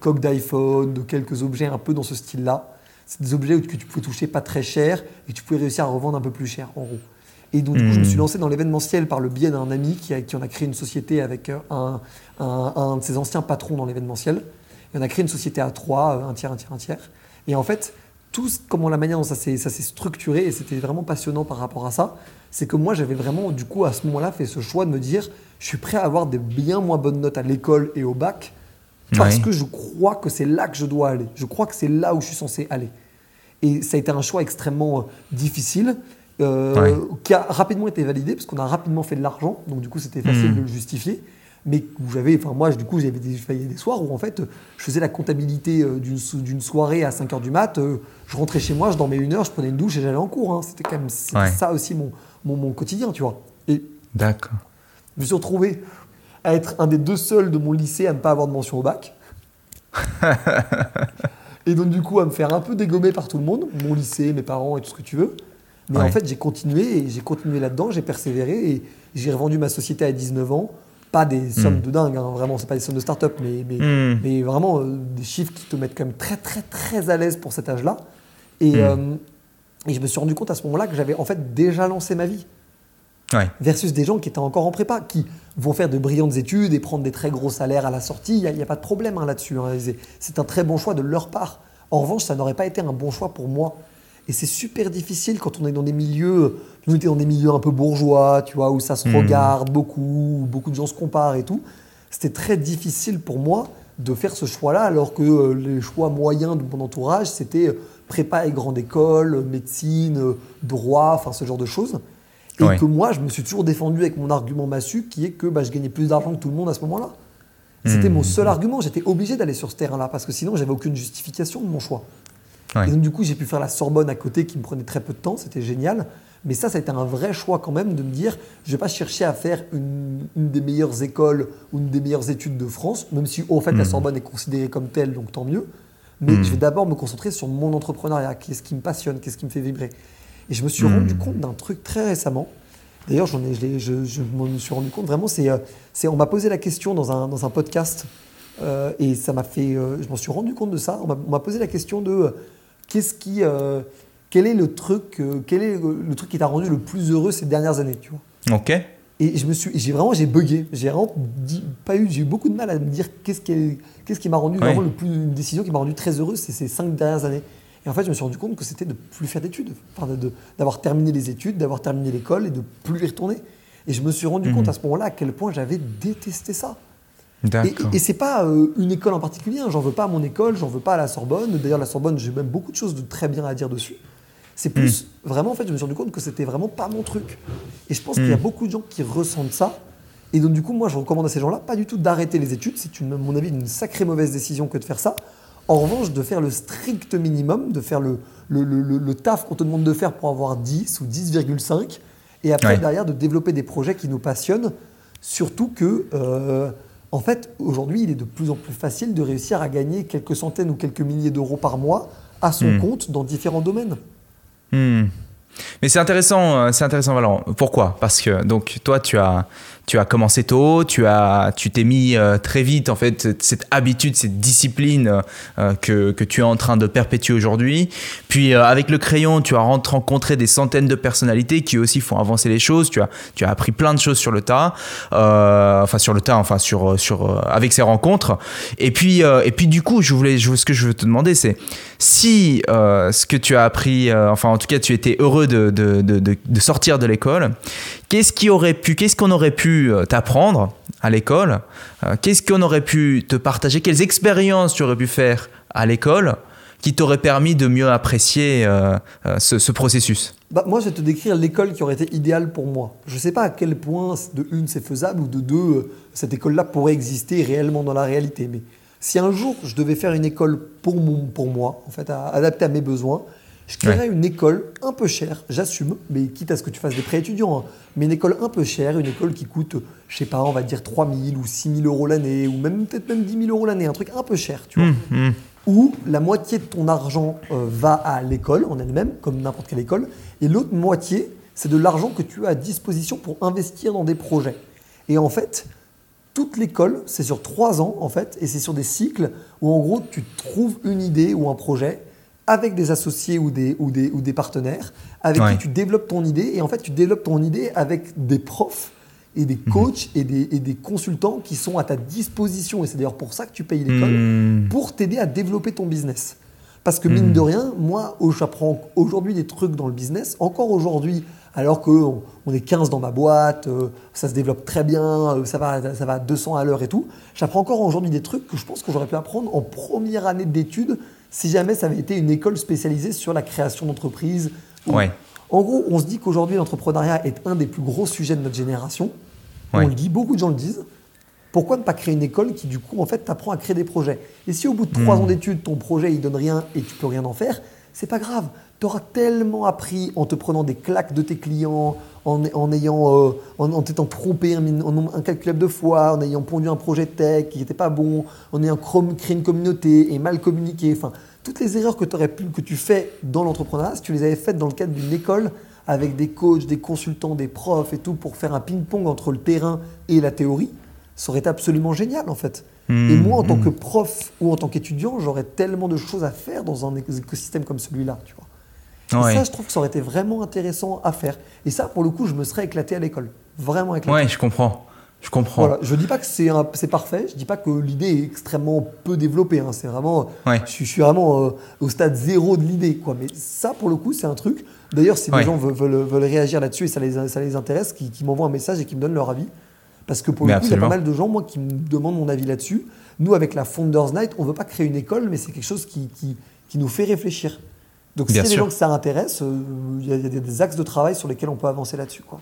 coques d'iPhone, de quelques objets un peu dans ce style-là des objets que tu pouvais toucher pas très cher et que tu pouvais réussir à revendre un peu plus cher, en gros. Et donc, je me suis hmm. lancé dans l'événementiel par le biais d'un ami qui, a, qui, en a créé une société avec euh, un, un, de ses anciens patrons dans l'événementiel. Et on a créé une société à trois, euh, un tiers, un tiers, un tiers. Et en fait, tout comment la manière dont ça s'est structuré, et c'était vraiment passionnant par rapport à ça, c'est que moi, j'avais vraiment, du coup, à ce moment-là, fait ce choix de me dire, je suis prêt à avoir des bien moins bonnes notes à l'école et au bac, parce que je crois que c'est là que je dois aller. Je crois que c'est là où je suis censé aller. Et ça a été un choix extrêmement euh, difficile. Euh, qui a rapidement été validé parce qu'on a rapidement fait de l'argent, donc du coup c'était facile hmm. de le justifier. Mais j'avais, enfin moi du coup j'avais des, des soirs où en fait je faisais la comptabilité euh, d'une soirée à 5h du mat, je rentrais chez moi, je dormais une heure, je prenais une douche et j'allais en cours. Hein. C'était quand même ça aussi mon, mon, mon, quotidien, tu vois. Et D'accord. Je me suis retrouvé à être un des deux seuls de mon lycée à ne pas avoir de mention au bac. Et donc, du coup, à me faire un peu dégommer par tout le monde, mon lycée, mes parents et tout ce que tu veux. Mais en fait, j'ai continué et j'ai continué là-dedans, j'ai persévéré et j'ai revendu ma société à 19 ans. Pas des sommes hmm. de dingue, hein, vraiment, c'est pas des sommes de start-up, mais, mais, hmm. mais vraiment euh, des chiffres qui te mettent quand même très, très, très à l'aise pour cet âge-là. Et, hmm. euh, et je me suis rendu compte à ce moment-là que j'avais en fait déjà lancé ma vie. Versus des gens qui étaient encore en prépa, qui vont faire de brillantes études et prendre des très gros salaires à la sortie. Il n'y a, pas de problème hein, là-dessus. Hein. C'est un très bon choix de leur part. En revanche, ça n'aurait pas été un bon choix pour moi. Et c'est super difficile quand on est dans des milieux, nous étions dans des milieux un peu bourgeois, tu vois, où ça se hmm. regarde beaucoup, où beaucoup de gens se comparent et tout. C'était très difficile pour moi de faire ce choix-là, alors que euh, les choix moyens de mon entourage, c'était euh, prépa et grande école, médecine, euh, droit, enfin ce genre de choses. Et que moi, je me suis toujours défendu avec mon argument massu, qui est que bah, je gagnais plus d'argent que tout le monde à ce moment-là. C'était mon seul hmm. argument. J'étais obligé d'aller sur ce terrain-là, parce que sinon, j'avais aucune justification de mon choix. Et donc, du coup, j'ai pu faire la Sorbonne à côté, qui me prenait très peu de temps. C'était génial. Mais ça, ça a été un vrai choix quand même de me dire, je ne vais pas chercher à faire une, des meilleures écoles ou une des meilleures études de France, même si en fait la hmm. Sorbonne est considérée comme telle, donc tant mieux. Mais hmm. je vais d'abord me concentrer sur mon entrepreneuriat, qu'est-ce qui me passionne, qu'est-ce qui me fait vibrer. Et je me suis rendu hmm. compte d'un truc très récemment. D'ailleurs, j'en ai, je, je, me suis rendu compte vraiment, c'est, euh, c'est on m'a posé la question dans un, dans un podcast euh, et ça m'a fait, euh, je m'en suis rendu compte de ça. On m'a, posé la question de qu'est-ce qui, quel est le truc, quel est le truc qui t'a rendu le plus heureux ces dernières années, tu vois? Ok. Et je me suis, j'ai vraiment, j'ai bugué. J'ai vraiment pas eu, j'ai eu beaucoup de mal à me dire qu'est-ce qui, qu'est-ce qui m'a rendu vraiment le plus, une décision qui m'a rendu très heureux ces cinq dernières années. Et en fait, je me suis rendu compte que c'était de plus faire d'études, d'avoir terminé les études, d'avoir terminé l'école et de plus y retourner. Et je me suis rendu compte mhm. à ce moment-là à quel point j'avais détesté ça. Et, et c'est pas euh, une école en particulier, hein. j'en veux pas à mon école, j'en veux pas à la Sorbonne. D'ailleurs, la Sorbonne, j'ai même beaucoup de choses de très bien à dire dessus. C'est plus mhm. vraiment, en fait, je me suis rendu compte que c'était vraiment pas mon truc. Et je pense qu'il y a mhm. beaucoup de gens qui ressentent ça Et donc, du coup, moi, je recommande à ces gens-là pas du tout d'arrêter les études. C'est, à mon avis, une sacrée mauvaise décision que de faire ça. En revanche, de faire le strict minimum, de faire le, le, le, le taf qu'on te demande de faire pour avoir 10 ou 10,5. Et après, Ouais. derrière, de développer des projets qui nous passionnent. Surtout que, euh, en fait, aujourd'hui, il est de plus en plus facile de réussir à gagner quelques centaines ou quelques milliers d'euros par mois à son Hmm. compte dans différents domaines. Hmm. Mais c'est intéressant, euh, c'est intéressant Valorant. Pourquoi? Parce que donc toi tu as tu as commencé tôt, tu as tu t'es mis euh, très vite en fait cette habitude, cette discipline euh, que, que tu es en train de perpétuer aujourd'hui. Puis avec le crayon, tu as rencontré des centaines de personnalités qui aussi font avancer les choses. Tu as tu as appris plein de choses sur le tas, enfin sur le tas, enfin sur sur avec ces rencontres. Et puis et puis du coup, je voulais je- ce que je veux te demander c'est si ce que tu as appris, enfin en tout cas tu étais heureux de, sortir de l'école, qu'est-ce qui aurait pu, qu'est-ce qu'on aurait pu euh, t'apprendre à l'école Euh, Qu'est-ce qu'on aurait pu te partager Quelles expériences tu aurais pu faire à l'école qui t'auraient permis de mieux apprécier euh, ce, ce processus? Bah, moi, je vais te décrire l'école qui aurait été idéale pour moi. Je ne sais pas à quel point, de une, c'est faisable, ou de deux, cette école-là pourrait exister réellement dans la réalité. Mais si un jour, je devais faire une école pour, moi, en fait, adaptée à mes besoins, je créerais une école un peu chère, j'assume, mais quitte à ce que tu fasses des prêts étudiants, hein, mais une école un peu chère, une école qui coûte, je sais pas, on va dire 3 000 ou 6 000 euros l'année, ou même peut-être même 10 000 euros l'année, un truc un peu cher, tu vois Hmm, hmm. où la moitié de ton argent euh, va à l'école en elle-même, comme n'importe quelle école, et l'autre moitié, c'est de l'argent que tu as à disposition pour investir dans des projets. Et en fait, toute l'école, c'est sur trois ans, en fait, et c'est sur des cycles où, en gros, tu trouves une idée ou un projet avec des associés ou des, ou des, ou des partenaires, avec Ouais. qui tu développes ton idée, et en fait, tu développes ton idée avec des profs et des coachs et, des, et des consultants qui sont à ta disposition, et c'est d'ailleurs pour ça que tu payes l'école Hmm. pour t'aider à développer ton business. Parce que mine de rien, moi, j'apprends aujourd'hui des trucs dans le business, encore aujourd'hui, alors qu'on on est 15 dans ma boîte, euh, ça se développe très bien, euh, ça va, ça va à 200 à l'heure et tout. J'apprends encore aujourd'hui des trucs que je pense que j'aurais pu apprendre en première année d'études si jamais ça avait été une école spécialisée sur la création d'entreprises. Ouais. En gros, on se dit qu'aujourd'hui, l'entrepreneuriat est un des plus gros sujets de notre génération. Ouais. On le dit, beaucoup de gens le disent. Pourquoi ne pas créer une école qui, du coup, en fait, t'apprend à créer des projets? Et si au bout de trois ans d'études, ton projet, il donne rien et tu peux rien en faire, c'est pas grave. Tu auras tellement appris en te prenant des claques de tes clients, en, en ayant, euh, en, t'étant trompé un, nombre incalculable de fois, en ayant pondu un projet tech qui n'était pas bon, en ayant créé une communauté et mal communiqué. Enfin, toutes les erreurs que, t'aurais pu, que tu fais dans l'entrepreneuriat, si tu les avais faites dans le cadre d'une école avec des coachs, des consultants, des profs et tout pour faire un ping-pong entre le terrain et la théorie, ça aurait été absolument génial en fait. Mmh, et moi, en tant mmh. que prof ou en tant qu'étudiant, j'aurais tellement de choses à faire dans un écosystème comme celui-là, tu vois. Et ça, je trouve que ça aurait été vraiment intéressant à faire. Et ça, pour le coup, je me serais éclaté à l'école. Vraiment éclaté. Ouais, je comprends. Je comprends. Voilà. Je dis pas que c'est parfait, je dis pas que l'idée est extrêmement peu développée. hein. C'est vraiment, Ouais. je, suis- je suis vraiment euh, au stade zéro de l'idée, quoi. Mais ça, pour le coup, c'est un truc. D'ailleurs, si Ouais. les gens veulent, veulent- veulent réagir là-dessus et ça les, ça les intéresse, qui, qui m'envoient un message et qui me donnent leur avis. Parce que pour Mais le coup, il y a pas mal de gens, moi, qui me demandent mon avis là-dessus. Nous, avec la Founders Night, on veut pas créer une école, mais c'est quelque chose qui, qui, qui nous fait réfléchir. Donc, s'il y a des gens que ça intéresse, euh, il y, y a des- des axes de travail sur lesquels on peut avancer là-dessus, quoi.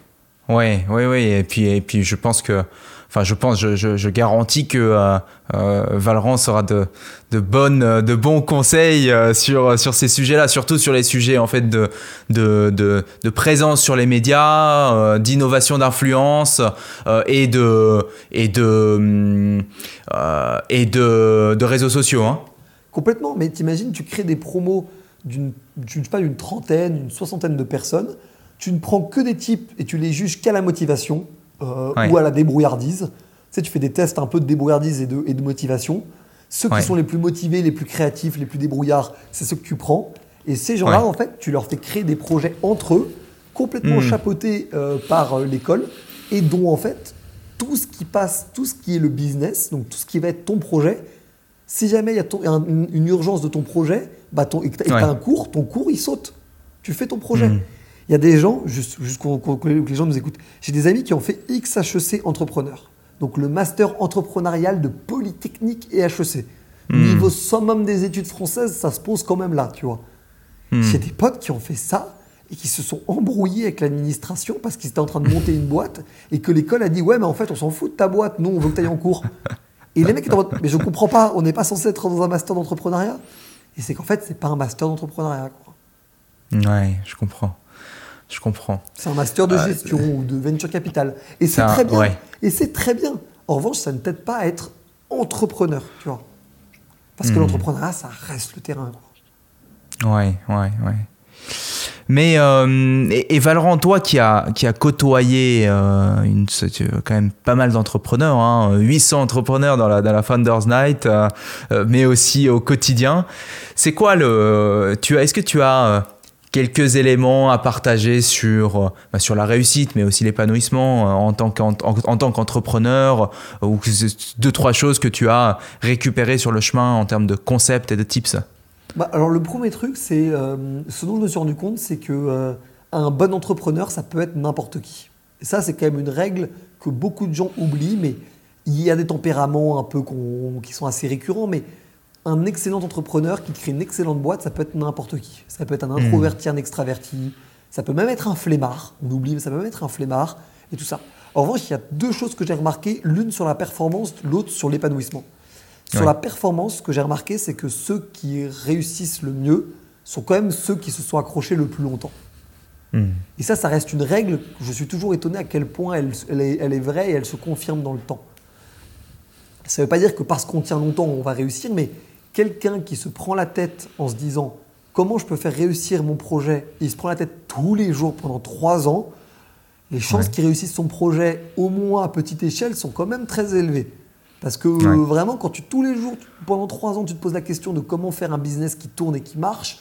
Ouais, ouais, ouais. Et puis, et puis, je pense que, enfin, je pense, je, je, je garantis que euh, euh, Valorant sera de, de euh, de bons conseils euh, sur sur ces sujets-là, surtout sur les sujets en fait de de de, de présence sur les médias, euh, d'innovation, d'influence euh, et de et de euh, et de de réseaux sociaux. Hein. Complètement, mais t'imagines, tu crées des promos d'une d'une- d'une trentaine, d'une soixantaine de personnes, tu ne prends que des types et tu les juges qu'à la motivation euh, Ouais. ou à la débrouillardise. Tu sais, tu fais des tests un peu de débrouillardise et de, et de motivation. Ceux Ouais. qui sont les plus motivés, les plus créatifs, les plus débrouillards, c'est ceux que tu prends. Et ces gens-là, Ouais. en fait, tu leur fais créer des projets entre eux, complètement Hmm. chapeautés euh, par euh, l'école, et dont, en fait, tout ce qui passe, tout ce qui est le business, donc tout ce qui va être ton projet, si jamais il y a ton- un- une, urgence de ton projet, bah ton, et que tu as Ouais. un cours, ton cours, il saute. Tu fais ton projet. Mhm. Il y a des gens, juste, juste qu'on- qu'on- que les gens nous écoutent, j'ai des amis qui ont fait XHEC entrepreneur. Donc le master entrepreneurial de Polytechnique et HEC. Mhm. Niveau summum des études françaises, ça se pose quand même là, tu vois. Hmm. J'ai des potes qui ont fait ça et qui se sont embrouillés avec l'administration parce qu'ils étaient en train de monter une boîte et que l'école a dit ouais mais en fait on s'en fout de ta boîte, nous on veut que tu ailles en cours. Et les mecs étaient en mode mais je comprends pas, on n'est pas censé être dans un master d'entrepreneuriat. Et c'est qu'en fait c'est pas un master d'entrepreneuriat. Ouais, je comprends. Je comprends. C'est un master de gestion ou de venture capital. Et c'est très bien. Et c'est très bien. En revanche, ça ne t'aide pas à être entrepreneur, tu vois. Parce que hmm. l'entrepreneuriat, ça reste le terrain. Ouais, ouais, ouais. Mais euh, et, Valran, toi qui a qui a côtoyé euh, une, quand même pas mal d'entrepreneurs, hein, 800 entrepreneurs dans la dans la Founders Night, euh, mais aussi au quotidien. C'est quoi le Est-ce que tu as quelques éléments à partager sur, bah, sur la réussite, mais aussi l'épanouissement euh, en tant qu'entrepreneur, ou deux, trois choses que tu as récupérées sur le chemin en termes de concepts et de tips bah, Alors le premier truc, c'est euh, ce dont je me suis rendu compte, c'est que euh, un bon entrepreneur, ça peut être n'importe qui. Et ça, c'est quand même une règle que beaucoup de gens oublient, mais il y a des tempéraments un peu qui sont assez récurrents, mais un excellent entrepreneur qui crée une excellente boîte, ça peut être n'importe qui. Ça peut être un introverti, un extraverti, ça peut même être un flemmard, on oublie, mais ça peut même être un flemmard et tout ça. En revanche, il y a deux choses que j'ai remarquées, l'une sur la performance, l'autre sur l'épanouissement. Sur la performance, ce que j'ai remarqué, c'est que ceux qui réussissent le mieux sont quand même ceux qui se sont accrochés le plus longtemps. Hmm. Et ça, ça reste une règle. Je suis toujours étonné à quel point elle, elle est vraie et elle se confirme dans le temps. Ça ne veut pas dire que parce qu'on tient longtemps, on va réussir, mais quelqu'un qui se prend la tête en se disant comment je peux faire réussir mon projet, et il se prend la tête tous les jours pendant trois ans, les chances qu'il réussisse son projet, au moins à petite échelle, sont quand même très élevées. Parce que vraiment, quand tu tous les jours, pendant trois ans, tu te poses la question de comment faire un business qui tourne et qui marche,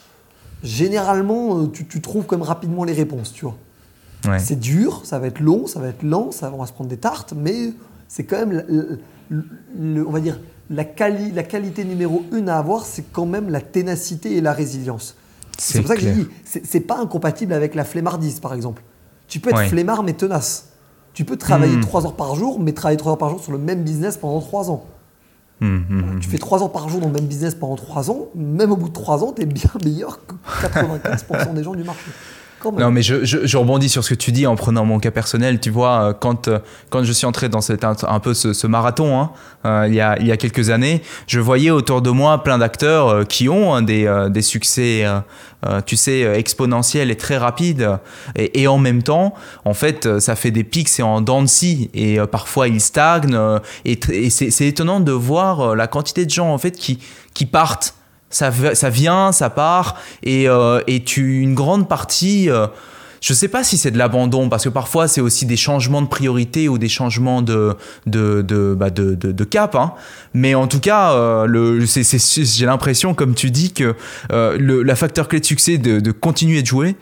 généralement, euh, tu, trouves quand même rapidement les réponses, tu vois. C'est dur, ça va être long, ça va être lent, ça, on va se prendre des tartes, mais c'est quand même, on va dire, la, la qualité numéro une à avoir, c'est quand même la ténacité et la résilience. C'est pour ça que je dis, c'est pas incompatible avec la flemmardise, par exemple. Tu peux être flemmard mais tenace. Tu peux travailler hmm. trois heures par jour, mais travailler trois heures par jour sur le même business pendant trois ans. Hmm, hmm, tu fais trois heures par jour dans le même business pendant trois ans, même au bout de trois ans, tu es bien meilleur que 95% des gens du marché. Non, mais je, je, rebondis sur ce que tu dis en prenant mon cas personnel. Tu vois, euh, quand, euh, quand je suis entré dans cet, un, peu ce, marathon, hein, euh, il, y a, il y a quelques années, je voyais autour de moi plein d'acteurs qui ont hein, des, des succès, tu sais, exponentiels et très rapides. Et, et, en même temps, en fait, ça fait des pics, c'est en dents de scie. Et parfois, ils stagnent. et, et c'est étonnant de voir la quantité de gens, en fait, qui, qui partent ça, ça vient, ça part, et, euh, et tu, une grande partie, euh, je ne sais pas si c'est de l'abandon, parce que parfois c'est aussi des changements de priorité ou des changements de, de, de, bah de, de, cap, hein. mais en tout cas, euh, j'ai l'impression, comme tu dis, que le la facteur clé de succès de, de continuer de jouer,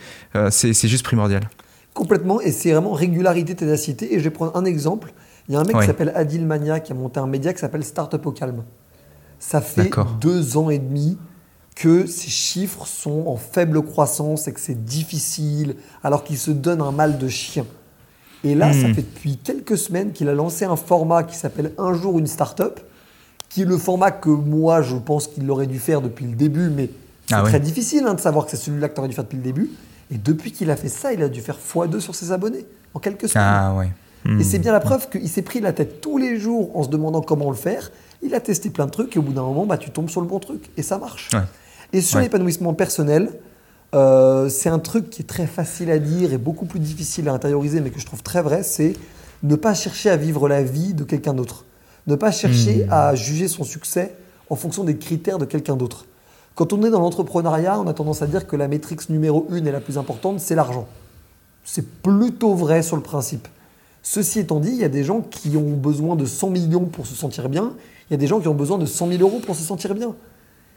c'est juste primordial. Complètement, et c'est vraiment régularité, ténacité, et je vais prendre un exemple. Il y a un mec qui s'appelle Adil Mania qui a monté un média qui s'appelle Startup au calme. Ça fait deux ans et demi que ces chiffres sont en faible croissance et que c'est difficile, alors qu'il se donne un mal de chien. Et là, ça hmm. fait depuis quelques semaines qu'il a lancé un format qui s'appelle Un jour une start-up, qui est le format que moi, je pense qu'il aurait dû faire depuis le début, mais c'est ah très difficile hein, de savoir que c'est celui-là que tu aurais dû faire depuis le début. Et depuis qu'il a fait ça, il a dû faire x2 sur ses abonnés en quelques semaines. Ah, ouais. Et c'est hmm. bien la preuve qu'il s'est pris la tête tous les jours en se demandant comment le faire. Il a testé plein de trucs et au bout d'un moment, bah, tu tombes sur le bon truc et ça marche. Et sur l'épanouissement personnel, euh, c'est un truc qui est très facile à dire et beaucoup plus difficile à intérioriser, mais que je trouve très vrai, c'est ne pas chercher à vivre la vie de quelqu'un d'autre. Ne pas chercher hmm. à juger son succès en fonction des critères de quelqu'un d'autre. Quand on est dans l'entrepreneuriat, on a tendance à dire que la métrique numéro une et la plus importante, c'est l'argent. C'est plutôt vrai sur le principe. Ceci étant dit, il y a des gens qui ont besoin de 100 millions pour se sentir bien, il y a des gens qui ont besoin de 100 000 euros pour se sentir bien.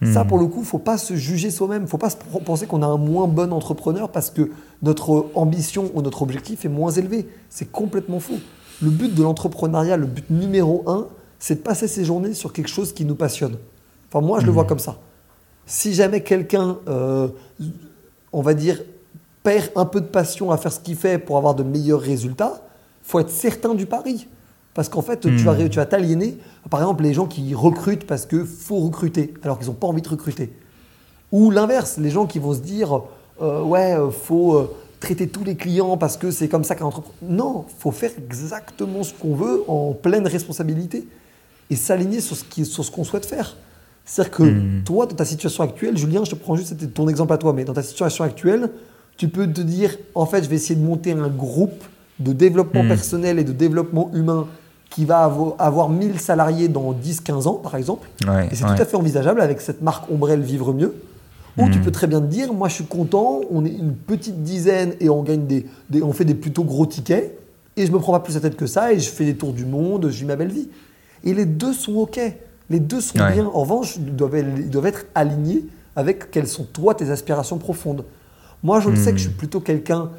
Ça, hmm. pour le coup, il ne faut pas se juger soi-même. Il ne faut pas penser qu'on a un moins bon entrepreneur parce que notre ambition ou notre objectif est moins élevé. C'est complètement faux. Le but de l'entrepreneuriat, le but numéro un, c'est de passer ses journées sur quelque chose qui nous passionne. Enfin, moi, je le vois hmm. comme ça. Si jamais quelqu'un, euh, on va dire, perd un peu de passion à faire ce qu'il fait pour avoir de meilleurs résultats, faut être certain du pari. Parce qu'en fait, tu, vas, hmm. tu vas t'aliéner. Par exemple, les gens qui recrutent parce qu'il faut recruter, alors qu'ils n'ont pas envie de recruter. Ou l'inverse, les gens qui vont se dire euh, ouais, euh, faut euh, traiter tous les clients parce que c'est comme ça qu'un entrepreneur. Non, faut faire exactement ce qu'on veut en pleine responsabilité et s'aligner sur ce qui- sur ce qu'on souhaite faire. C'est-à-dire que Mhm. toi, dans ta situation actuelle, Julien, je te prends juste ton exemple à toi, mais dans ta situation actuelle, tu peux te dire, en fait, je vais essayer de monter un groupe de développement Mhm. personnel et de développement humain qui va avo- avoir 1000 salariés dans 10-15 ans, par exemple. Ouais, Et c'est ouais. tout à fait envisageable avec cette marque Ombrelle Vivre Mieux. Ou tu Mhm. peux très bien te dire, moi je suis content, on est une petite dizaine et on gagne des, des- on fait des plutôt gros tickets et je me prends pas plus la tête que ça et je fais des tours du monde, je vis ma belle vie. Et les deux sont ok, les deux sont Ouais. bien. En revanche, ils doivent, ils doivent être alignés avec quelles sont toi tes aspirations profondes. Moi je le sais que je suis plutôt quelqu'un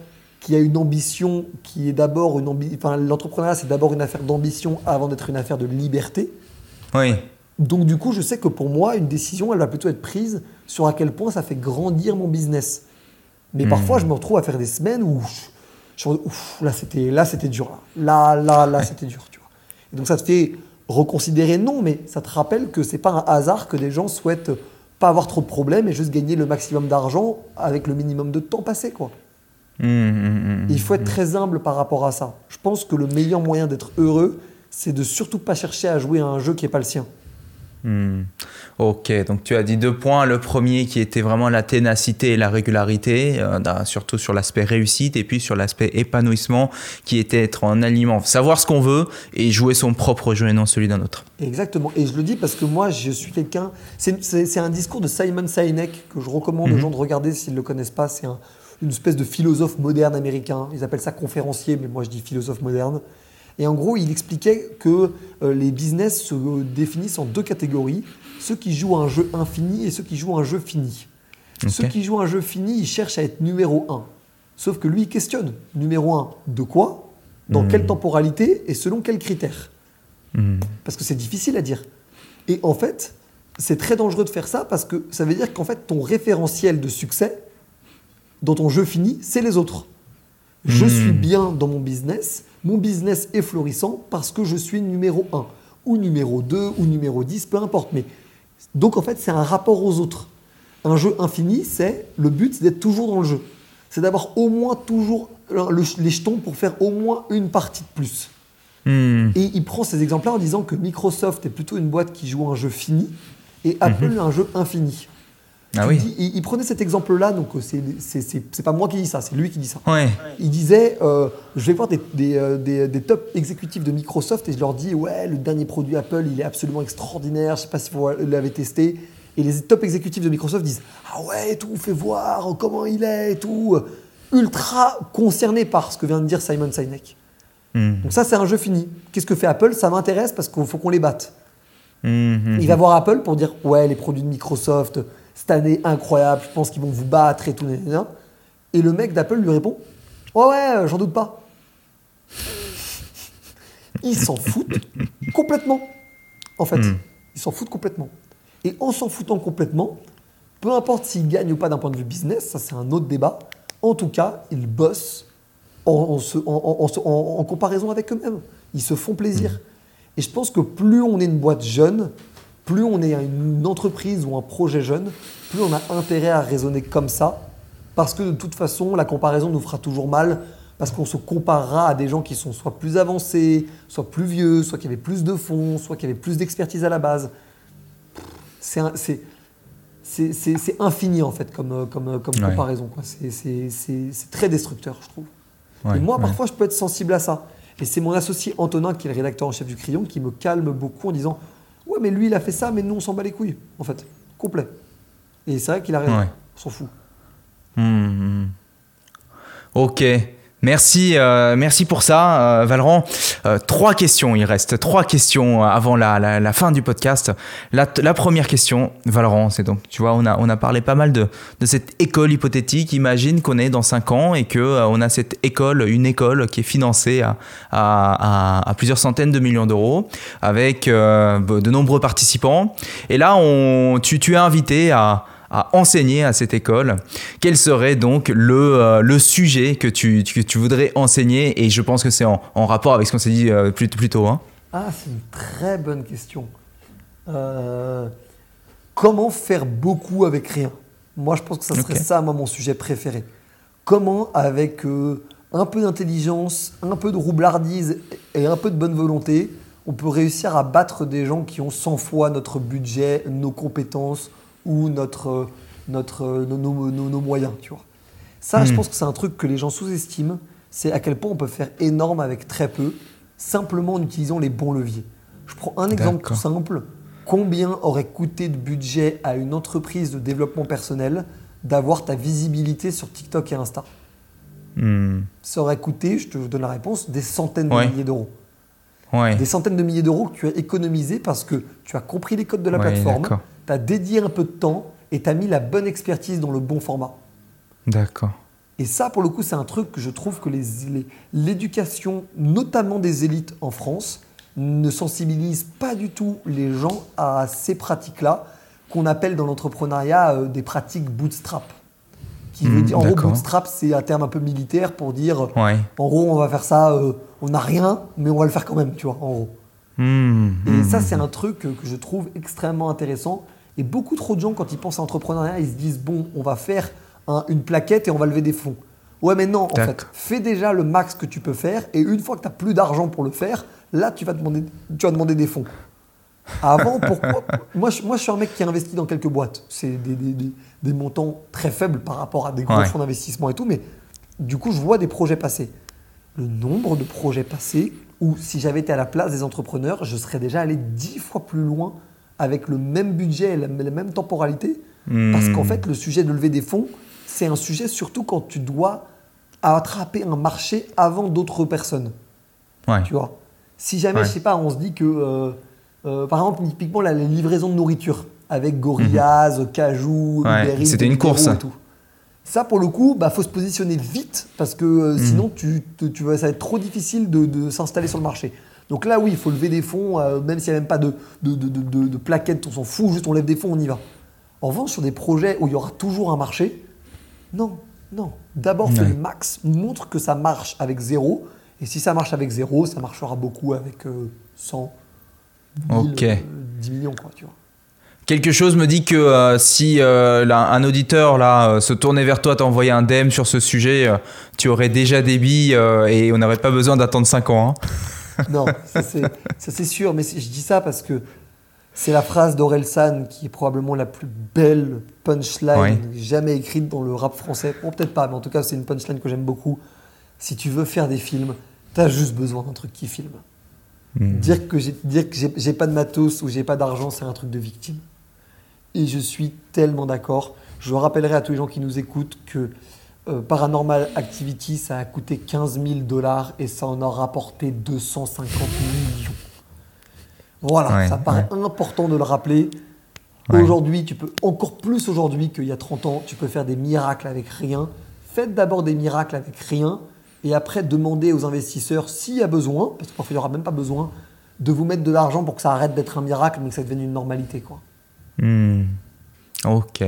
qui a une ambition qui est d'abord une ambition. Enfin, l'entrepreneuriat c'est d'abord une affaire d'ambition avant d'être une affaire de liberté. Oui. Donc du coup, je sais que pour moi, une décision, elle va plutôt être prise sur à quel point ça fait grandir mon business. Mais parfois, je me retrouve à faire des semaines où je, Ouf, là c'était là c'était dur là là là, là, c'était dur tu vois. Et donc ça te fait reconsidérer non, mais ça te rappelle que c'est pas un hasard que des gens souhaitent pas avoir trop de problèmes et juste gagner le maximum d'argent avec le minimum de temps passé quoi. Hum, hum, Et il faut être très humble par rapport à ça. Je pense que le meilleur moyen d'être heureux, c'est de surtout pas chercher à jouer à un jeu qui est pas le sien. Hmm. Ok, donc tu as dit deux points. Le premier qui était vraiment la ténacité et la régularité, euh, surtout sur l'aspect réussite, et puis sur l'aspect épanouissement, qui était être en aliment, savoir ce qu'on veut et jouer son propre jeu et non celui d'un autre. Exactement. Et je le dis parce que moi, je suis quelqu'un. C'est un discours de Simon Sinek que je recommande aux gens de regarder s'ils ne le connaissent pas. C'est un- une espèce de philosophe moderne américain. Ils appellent ça conférencier, mais moi je dis philosophe moderne. Et en gros, il expliquait que euh, les business se définissent en deux catégories ceux qui jouent à un jeu infini et ceux qui jouent à un jeu fini. Ceux qui jouent à un jeu fini, ils cherchent à être numéro un. Sauf que lui, il questionne numéro un de quoi? Dans quelle temporalité? Et selon quels critères? Hmm. parce que c'est difficile à dire. Et en fait, c'est très dangereux de faire ça parce que ça veut dire qu'en fait, ton référentiel de succès dans ton jeu fini, c'est les autres. Je Hmm. suis bien dans mon business, mon business est florissant parce que je suis numéro 1, ou numéro 2, ou numéro 10, peu importe. Mais donc en fait, c'est un rapport aux autres. Un jeu infini, c'est le but, c'est d'être toujours dans le jeu. C'est d'avoir au moins toujours le- les jetons pour faire au moins une partie de plus. Hmm. Et il prend ces exemples-là en disant que Microsoft est plutôt une boîte qui joue un jeu fini et Apple un jeu infini. Ah Il oui. dit- il, il prenait cet exemple-là, donc euh, c'est- pas moi qui dis ça, c'est lui qui dit ça. Ouais. Il disait euh, Je vais voir des, des, euh, des- des top exécutifs de Microsoft et je leur dis Ouais, le dernier produit Apple, il est absolument extraordinaire, je sais pas si vous l'avez testé. Et les top exécutifs de Microsoft disent Ah ouais, tout, fais voir comment il est et tout. Ultra concernés par ce que vient de dire Simon Sinek. Hmm. Donc ça, c'est un jeu fini. Qu'est-ce que fait Apple? Ça m'intéresse parce qu'il faut qu'on les batte. Hmm, hmm. Il va voir Apple pour dire ouais, les produits de Microsoft cette année incroyable, je pense qu'ils vont vous battre et tout. Et le mec d'Apple lui répond ouais ouais, euh, j'en doute pas. Ils s'en foutent complètement. En fait, Hmm. ils s'en foutent complètement. Et en s'en foutant complètement, peu importe s'ils gagnent ou pas d'un point de vue business, ça c'est un autre débat. En tout cas, ils bossent en, se- comparaison avec eux-mêmes. Ils se font plaisir. Et je pense que plus on est une boîte jeune, plus on est une entreprise ou un projet jeune, plus on a intérêt à raisonner comme ça. Parce que de toute façon, la comparaison nous fera toujours mal. Parce qu'on se comparera à des gens qui sont soit plus avancés, soit plus vieux, soit qui avaient plus de fonds, soit qui avaient plus d'expertise à la base. C'est infini en fait comme, euh, comme, euh, comme Ouais. comparaison. C'est- très destructeur, je trouve. Ouais, Et moi, ouais. parfois, je peux être sensible à ça. Et c'est mon associé Antonin, qui est le rédacteur en chef du Crayon, qui me calme beaucoup en disant Ouais, mais lui, il a fait ça, mais nous, on s'en bat les couilles, en fait. Complet. Et c'est vrai qu'il a raison. Ouais. On s'en fout. Hmm, hmm. Ok. Merci, euh, merci pour ça, euh. Euh, trois questions, il reste trois questions avant la, la- la fin du podcast. La, la première question, Valran, c'est donc, tu vois, on a, on a parlé pas mal de, de cette école hypothétique. Imagine qu'on est dans cinq ans et que euh, on a cette école, une école qui est financée à, à- à- à plusieurs centaines de millions d'euros avec euh, de nombreux participants. Et là, on, tu, tu es invité à à enseigner à cette école, quel serait donc le, euh, le sujet que tu, que tu voudrais enseigner? Et je pense que c'est en, en rapport avec ce qu'on s'est dit euh, plus, plus tôt. Hein. Ah, c'est une très bonne question. Euh, comment faire beaucoup avec rien? Moi, je pense que ça serait ça, moi, mon sujet préféré. Comment, avec un peu d'intelligence, un peu de roublardise et un peu de bonne volonté, on peut réussir à battre des gens qui ont 100 fois notre budget, nos compétences ou notre, notre, nos, moyens, tu vois. Ça, je hmm. pense que c'est un truc que les gens sous-estiment, c'est à quel point on peut faire énorme avec très peu, simplement en utilisant les bons leviers. Je prends un exemple tout simple. Combien aurait coûté de budget à une entreprise de développement personnel d'avoir ta visibilité sur TikTok et Insta? Hmm. Ça aurait coûté, je te donne la réponse, des centaines de milliers d'euros. Des centaines de milliers d'euros que tu as économisés parce que tu as compris les codes de la plateforme, tu as dédié un peu de temps et tu as mis la bonne expertise dans le bon format. D'accord. Et ça, pour le coup, c'est un truc que je trouve que l'éducation, notamment des élites en France, ne sensibilise pas du tout les gens à ces pratiques-là, qu'on appelle dans l'entrepreneuriat euh, des pratiques bootstrap. Qui veut hmm, dire, en gros, bootstrap, c'est un terme un peu militaire pour dire, en gros, on va faire ça, euh, on n'a rien, mais on va le faire quand même, tu vois, en gros. Hmm, et hmm, ça, c'est un truc que je trouve extrêmement intéressant. Et beaucoup trop de gens, quand ils pensent à l'entrepreneuriat, ils se disent, bon, on va faire une plaquette et on va lever des fonds. Ouais, mais non, en fait, fais déjà le max que tu peux faire et une fois que tu n'as plus d'argent pour le faire, là, tu vas demander, tu vas demander des fonds. Avant, pourquoi moi je, moi, je suis un mec qui investit dans quelques boîtes. C'est des, des, des, montants très faibles par rapport à des gros fonds d'investissement et tout, mais du coup, je vois des projets passer. Le nombre de projets passés où, si j'avais été à la place des entrepreneurs, je serais déjà allé dix fois plus loin avec le même budget et la, même temporalité. Parce qu'en hmm. fait, le sujet de lever des fonds, c'est un sujet surtout quand tu dois attraper un marché avant d'autres personnes. Tu vois? Si jamais, je sais pas, on se dit que, euh, euh, par exemple, typiquement, la, livraison de nourriture avec Gorillaz, mhm. Cajou, C'était une course. Et tout. Ça, pour le coup, bah, faut se positionner vite parce que euh, mhm. sinon, tu, tu, ça va être trop difficile de, s'installer sur le marché. Donc là, oui, il faut lever des fonds, même s'il n'y a même pas de, de, plaquettes, on s'en fout, juste on lève des fonds, on y va. En revanche, sur des projets où il y aura toujours un marché, non, non. D'abord, fais le max, montre que ça marche avec zéro. Et si ça marche avec zéro, ça marchera beaucoup avec 100, euh, 10 euh, millions, quoi, tu vois. Quelque chose me dit que euh, si un auditeur là se tournait vers toi, t'envoyait un DM sur ce sujet, tu aurais déjà des billes et on n'aurait pas besoin d'attendre 5 ans. Hein. non, ça c'est sûr, mais je dis ça parce que c'est la phrase d'Orelsan qui est probablement la plus belle punchline jamais écrite dans le rap français. Bon, peut-être pas, mais en tout cas, c'est une punchline que j'aime beaucoup. Si tu veux faire des films, t'as juste besoin d'un truc qui filme. Hmm. Dire que j'ai pas de matos ou j'ai pas d'argent, c'est un truc de victime. Et je suis tellement d'accord. Je rappellerai à tous les gens qui nous écoutent que euh, Paranormal Activity, ça a coûté 15 000 dollars et ça en a rapporté 250 millions. Voilà, ça paraît important de le rappeler. Aujourd'hui, tu peux, encore plus aujourd'hui qu'il y a 30 ans, tu peux faire des miracles avec rien. Faites d'abord des miracles avec rien et après demandez aux investisseurs s'il y a besoin, parce que parfois il n'y aura même pas besoin, de vous mettre de l'argent pour que ça arrête d'être un miracle mais que ça devienne une normalité. Quoi. Hmm. Ok.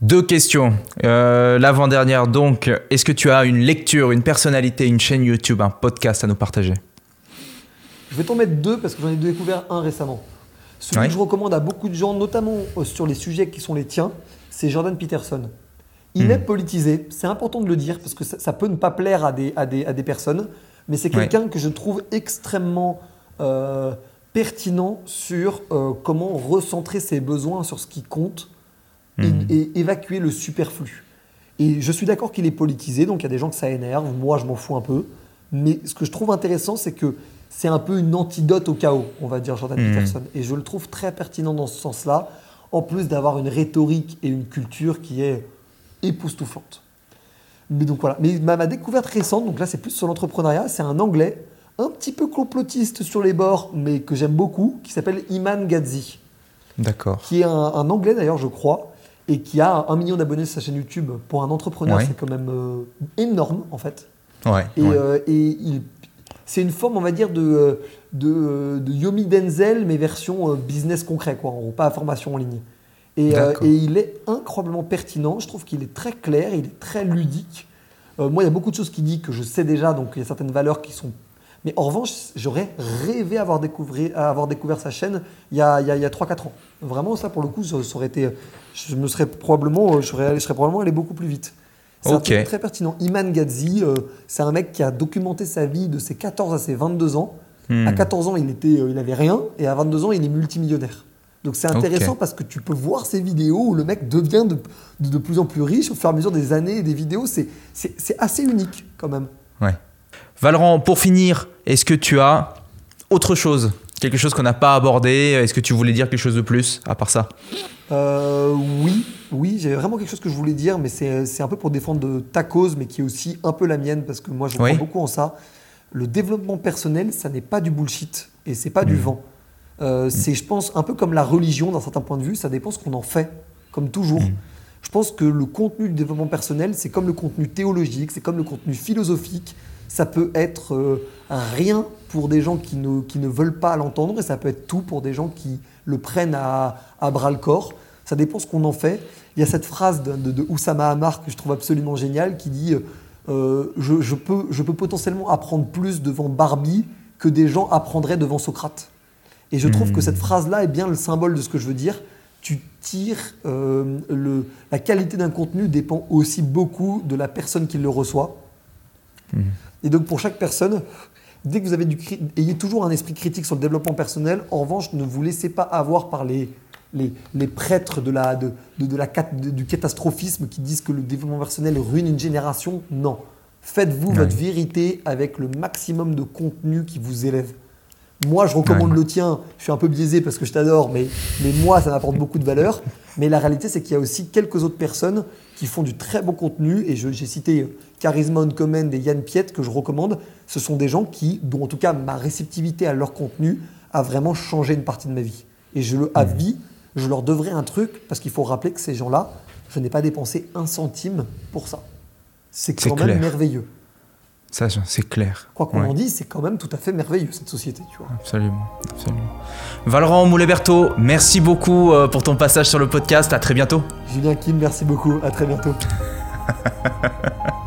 Deux questions. Euh, l'avant-dernière donc, est-ce que tu as une lecture, une personnalité, une chaîne YouTube, un podcast à nous partager? Je vais t'en mettre deux parce que j'en ai découvert un récemment. Celui que je recommande à beaucoup de gens, notamment euh, sur les sujets qui sont les tiens, c'est Jordan Peterson. Il hmm. est politisé, c'est important de le dire parce que ça, peut ne pas plaire à des, à des, à des personnes, mais c'est quelqu'un que je trouve extrêmement euh, pertinent sur euh, comment recentrer ses besoins sur ce qui compte et, hmm. et, évacuer le superflu. Et je suis d'accord qu'il est politisé, donc il y a des gens que ça énerve, moi je m'en fous un peu, mais ce que je trouve intéressant, c'est que c'est un peu une antidote au chaos, on va dire, Jordan hmm. Peterson. Et je le trouve très pertinent dans ce sens-là, en plus d'avoir une rhétorique et une culture qui est époustouflante. Mais donc voilà. Mais ma, découverte récente, donc là c'est plus sur l'entrepreneuriat, c'est un anglais, un petit peu complotiste sur les bords, mais que j'aime beaucoup, qui s'appelle Iman Gadzi. D'accord. Qui est un, anglais d'ailleurs, je crois, et qui a un million d'abonnés sur sa chaîne YouTube. Pour un entrepreneur, c'est quand même euh, énorme en fait. Ouais, et, euh, et c'est une forme, on va dire, de, de, Yomi Denzel, mais version euh, business concret, quoi, en pas formation en ligne. Et, euh, et, il est incroyablement pertinent. Je trouve qu'il est très clair, il est très ludique. Euh, moi, il y a beaucoup de choses qu'il dit que je sais déjà, donc il y a certaines valeurs qui sont Mais en revanche, j'aurais rêvé avoir, découvert, avoir découvert sa chaîne il y a, il y a, 3-4 ans. Vraiment, ça, pour le coup, ça, aurait été. Je me serais probablement, je serais, je serais probablement allé beaucoup plus vite. C'est très pertinent. Iman Gadzi, euh, c'est un mec qui a documenté sa vie de ses 14 à ses 22 ans. Hmm. À 14 ans, il, était, il avait rien, et à 22 ans, il est multimillionnaire. Donc c'est intéressant parce que tu peux voir ces vidéos où le mec devient de, de, plus en plus riche au fur et à mesure des années et des vidéos. C'est assez unique quand même. Ouais. Valran, pour finir, est-ce que tu as autre chose? Quelque chose qu'on n'a pas abordé? Est-ce que tu voulais dire quelque chose de plus à part ça? Euh, Oui, oui, j'ai vraiment quelque chose que je voulais dire, mais c'est un peu pour défendre ta cause, mais qui est aussi un peu la mienne, parce que moi je crois beaucoup en ça. Le développement personnel, ça n'est pas du bullshit et c'est pas du mmh. vent. Euh, c'est, je pense, un peu comme la religion d'un certain point de vue, ça dépend ce qu'on en fait, comme toujours. Mm. Je pense que le contenu du développement personnel, c'est comme le contenu théologique, c'est comme le contenu philosophique. Ça peut être euh, rien pour des gens qui ne, qui ne veulent pas l'entendre et ça peut être tout pour des gens qui le prennent à, à bras le corps. Ça dépend ce qu'on en fait. Il y a cette phrase de, de, Oussama Hamar que je trouve absolument géniale qui dit euh, je, je, peux, je peux potentiellement apprendre plus devant Barbie que des gens apprendraient devant Socrate. Et je trouve que hmm. cette phrase-là est bien le symbole de ce que je veux dire. Tu tires, euh, le, la qualité d'un contenu dépend aussi beaucoup de la personne qui le reçoit. Hmm. Et donc pour chaque personne, dès que vous avez du, ayez toujours un esprit critique sur le développement personnel. En revanche, ne vous laissez pas avoir par les, les, les prêtres de la, de, de, la, du catastrophisme qui disent que le développement personnel ruine une génération. Non. Faites-vous votre vérité avec le maximum de contenu qui vous élève. Moi, je recommande le tien. Je suis un peu biaisé parce que je t'adore, mais, mais moi, ça m'apporte beaucoup de valeur. Mais la réalité, c'est qu'il y a aussi quelques autres personnes qui font du très bon contenu. Et j'ai cité Charisma Uncommon et Yann Piet que je recommande. Ce sont des gens qui, dont en tout cas ma réceptivité à leur contenu a vraiment changé une partie de ma vie. Et je le à vie, je leur devrais un truc parce qu'il faut rappeler que ces gens-là, je n'ai pas dépensé un centime pour ça. C'est quand même merveilleux. Ça, c'est clair. Quoi qu'on en dise, c'est quand même tout à fait merveilleux cette société, tu vois. Absolument, absolument. Valorant Mouleberto, merci beaucoup euh, pour ton passage sur le podcast. À très bientôt. Julien Kim, merci beaucoup. À très bientôt.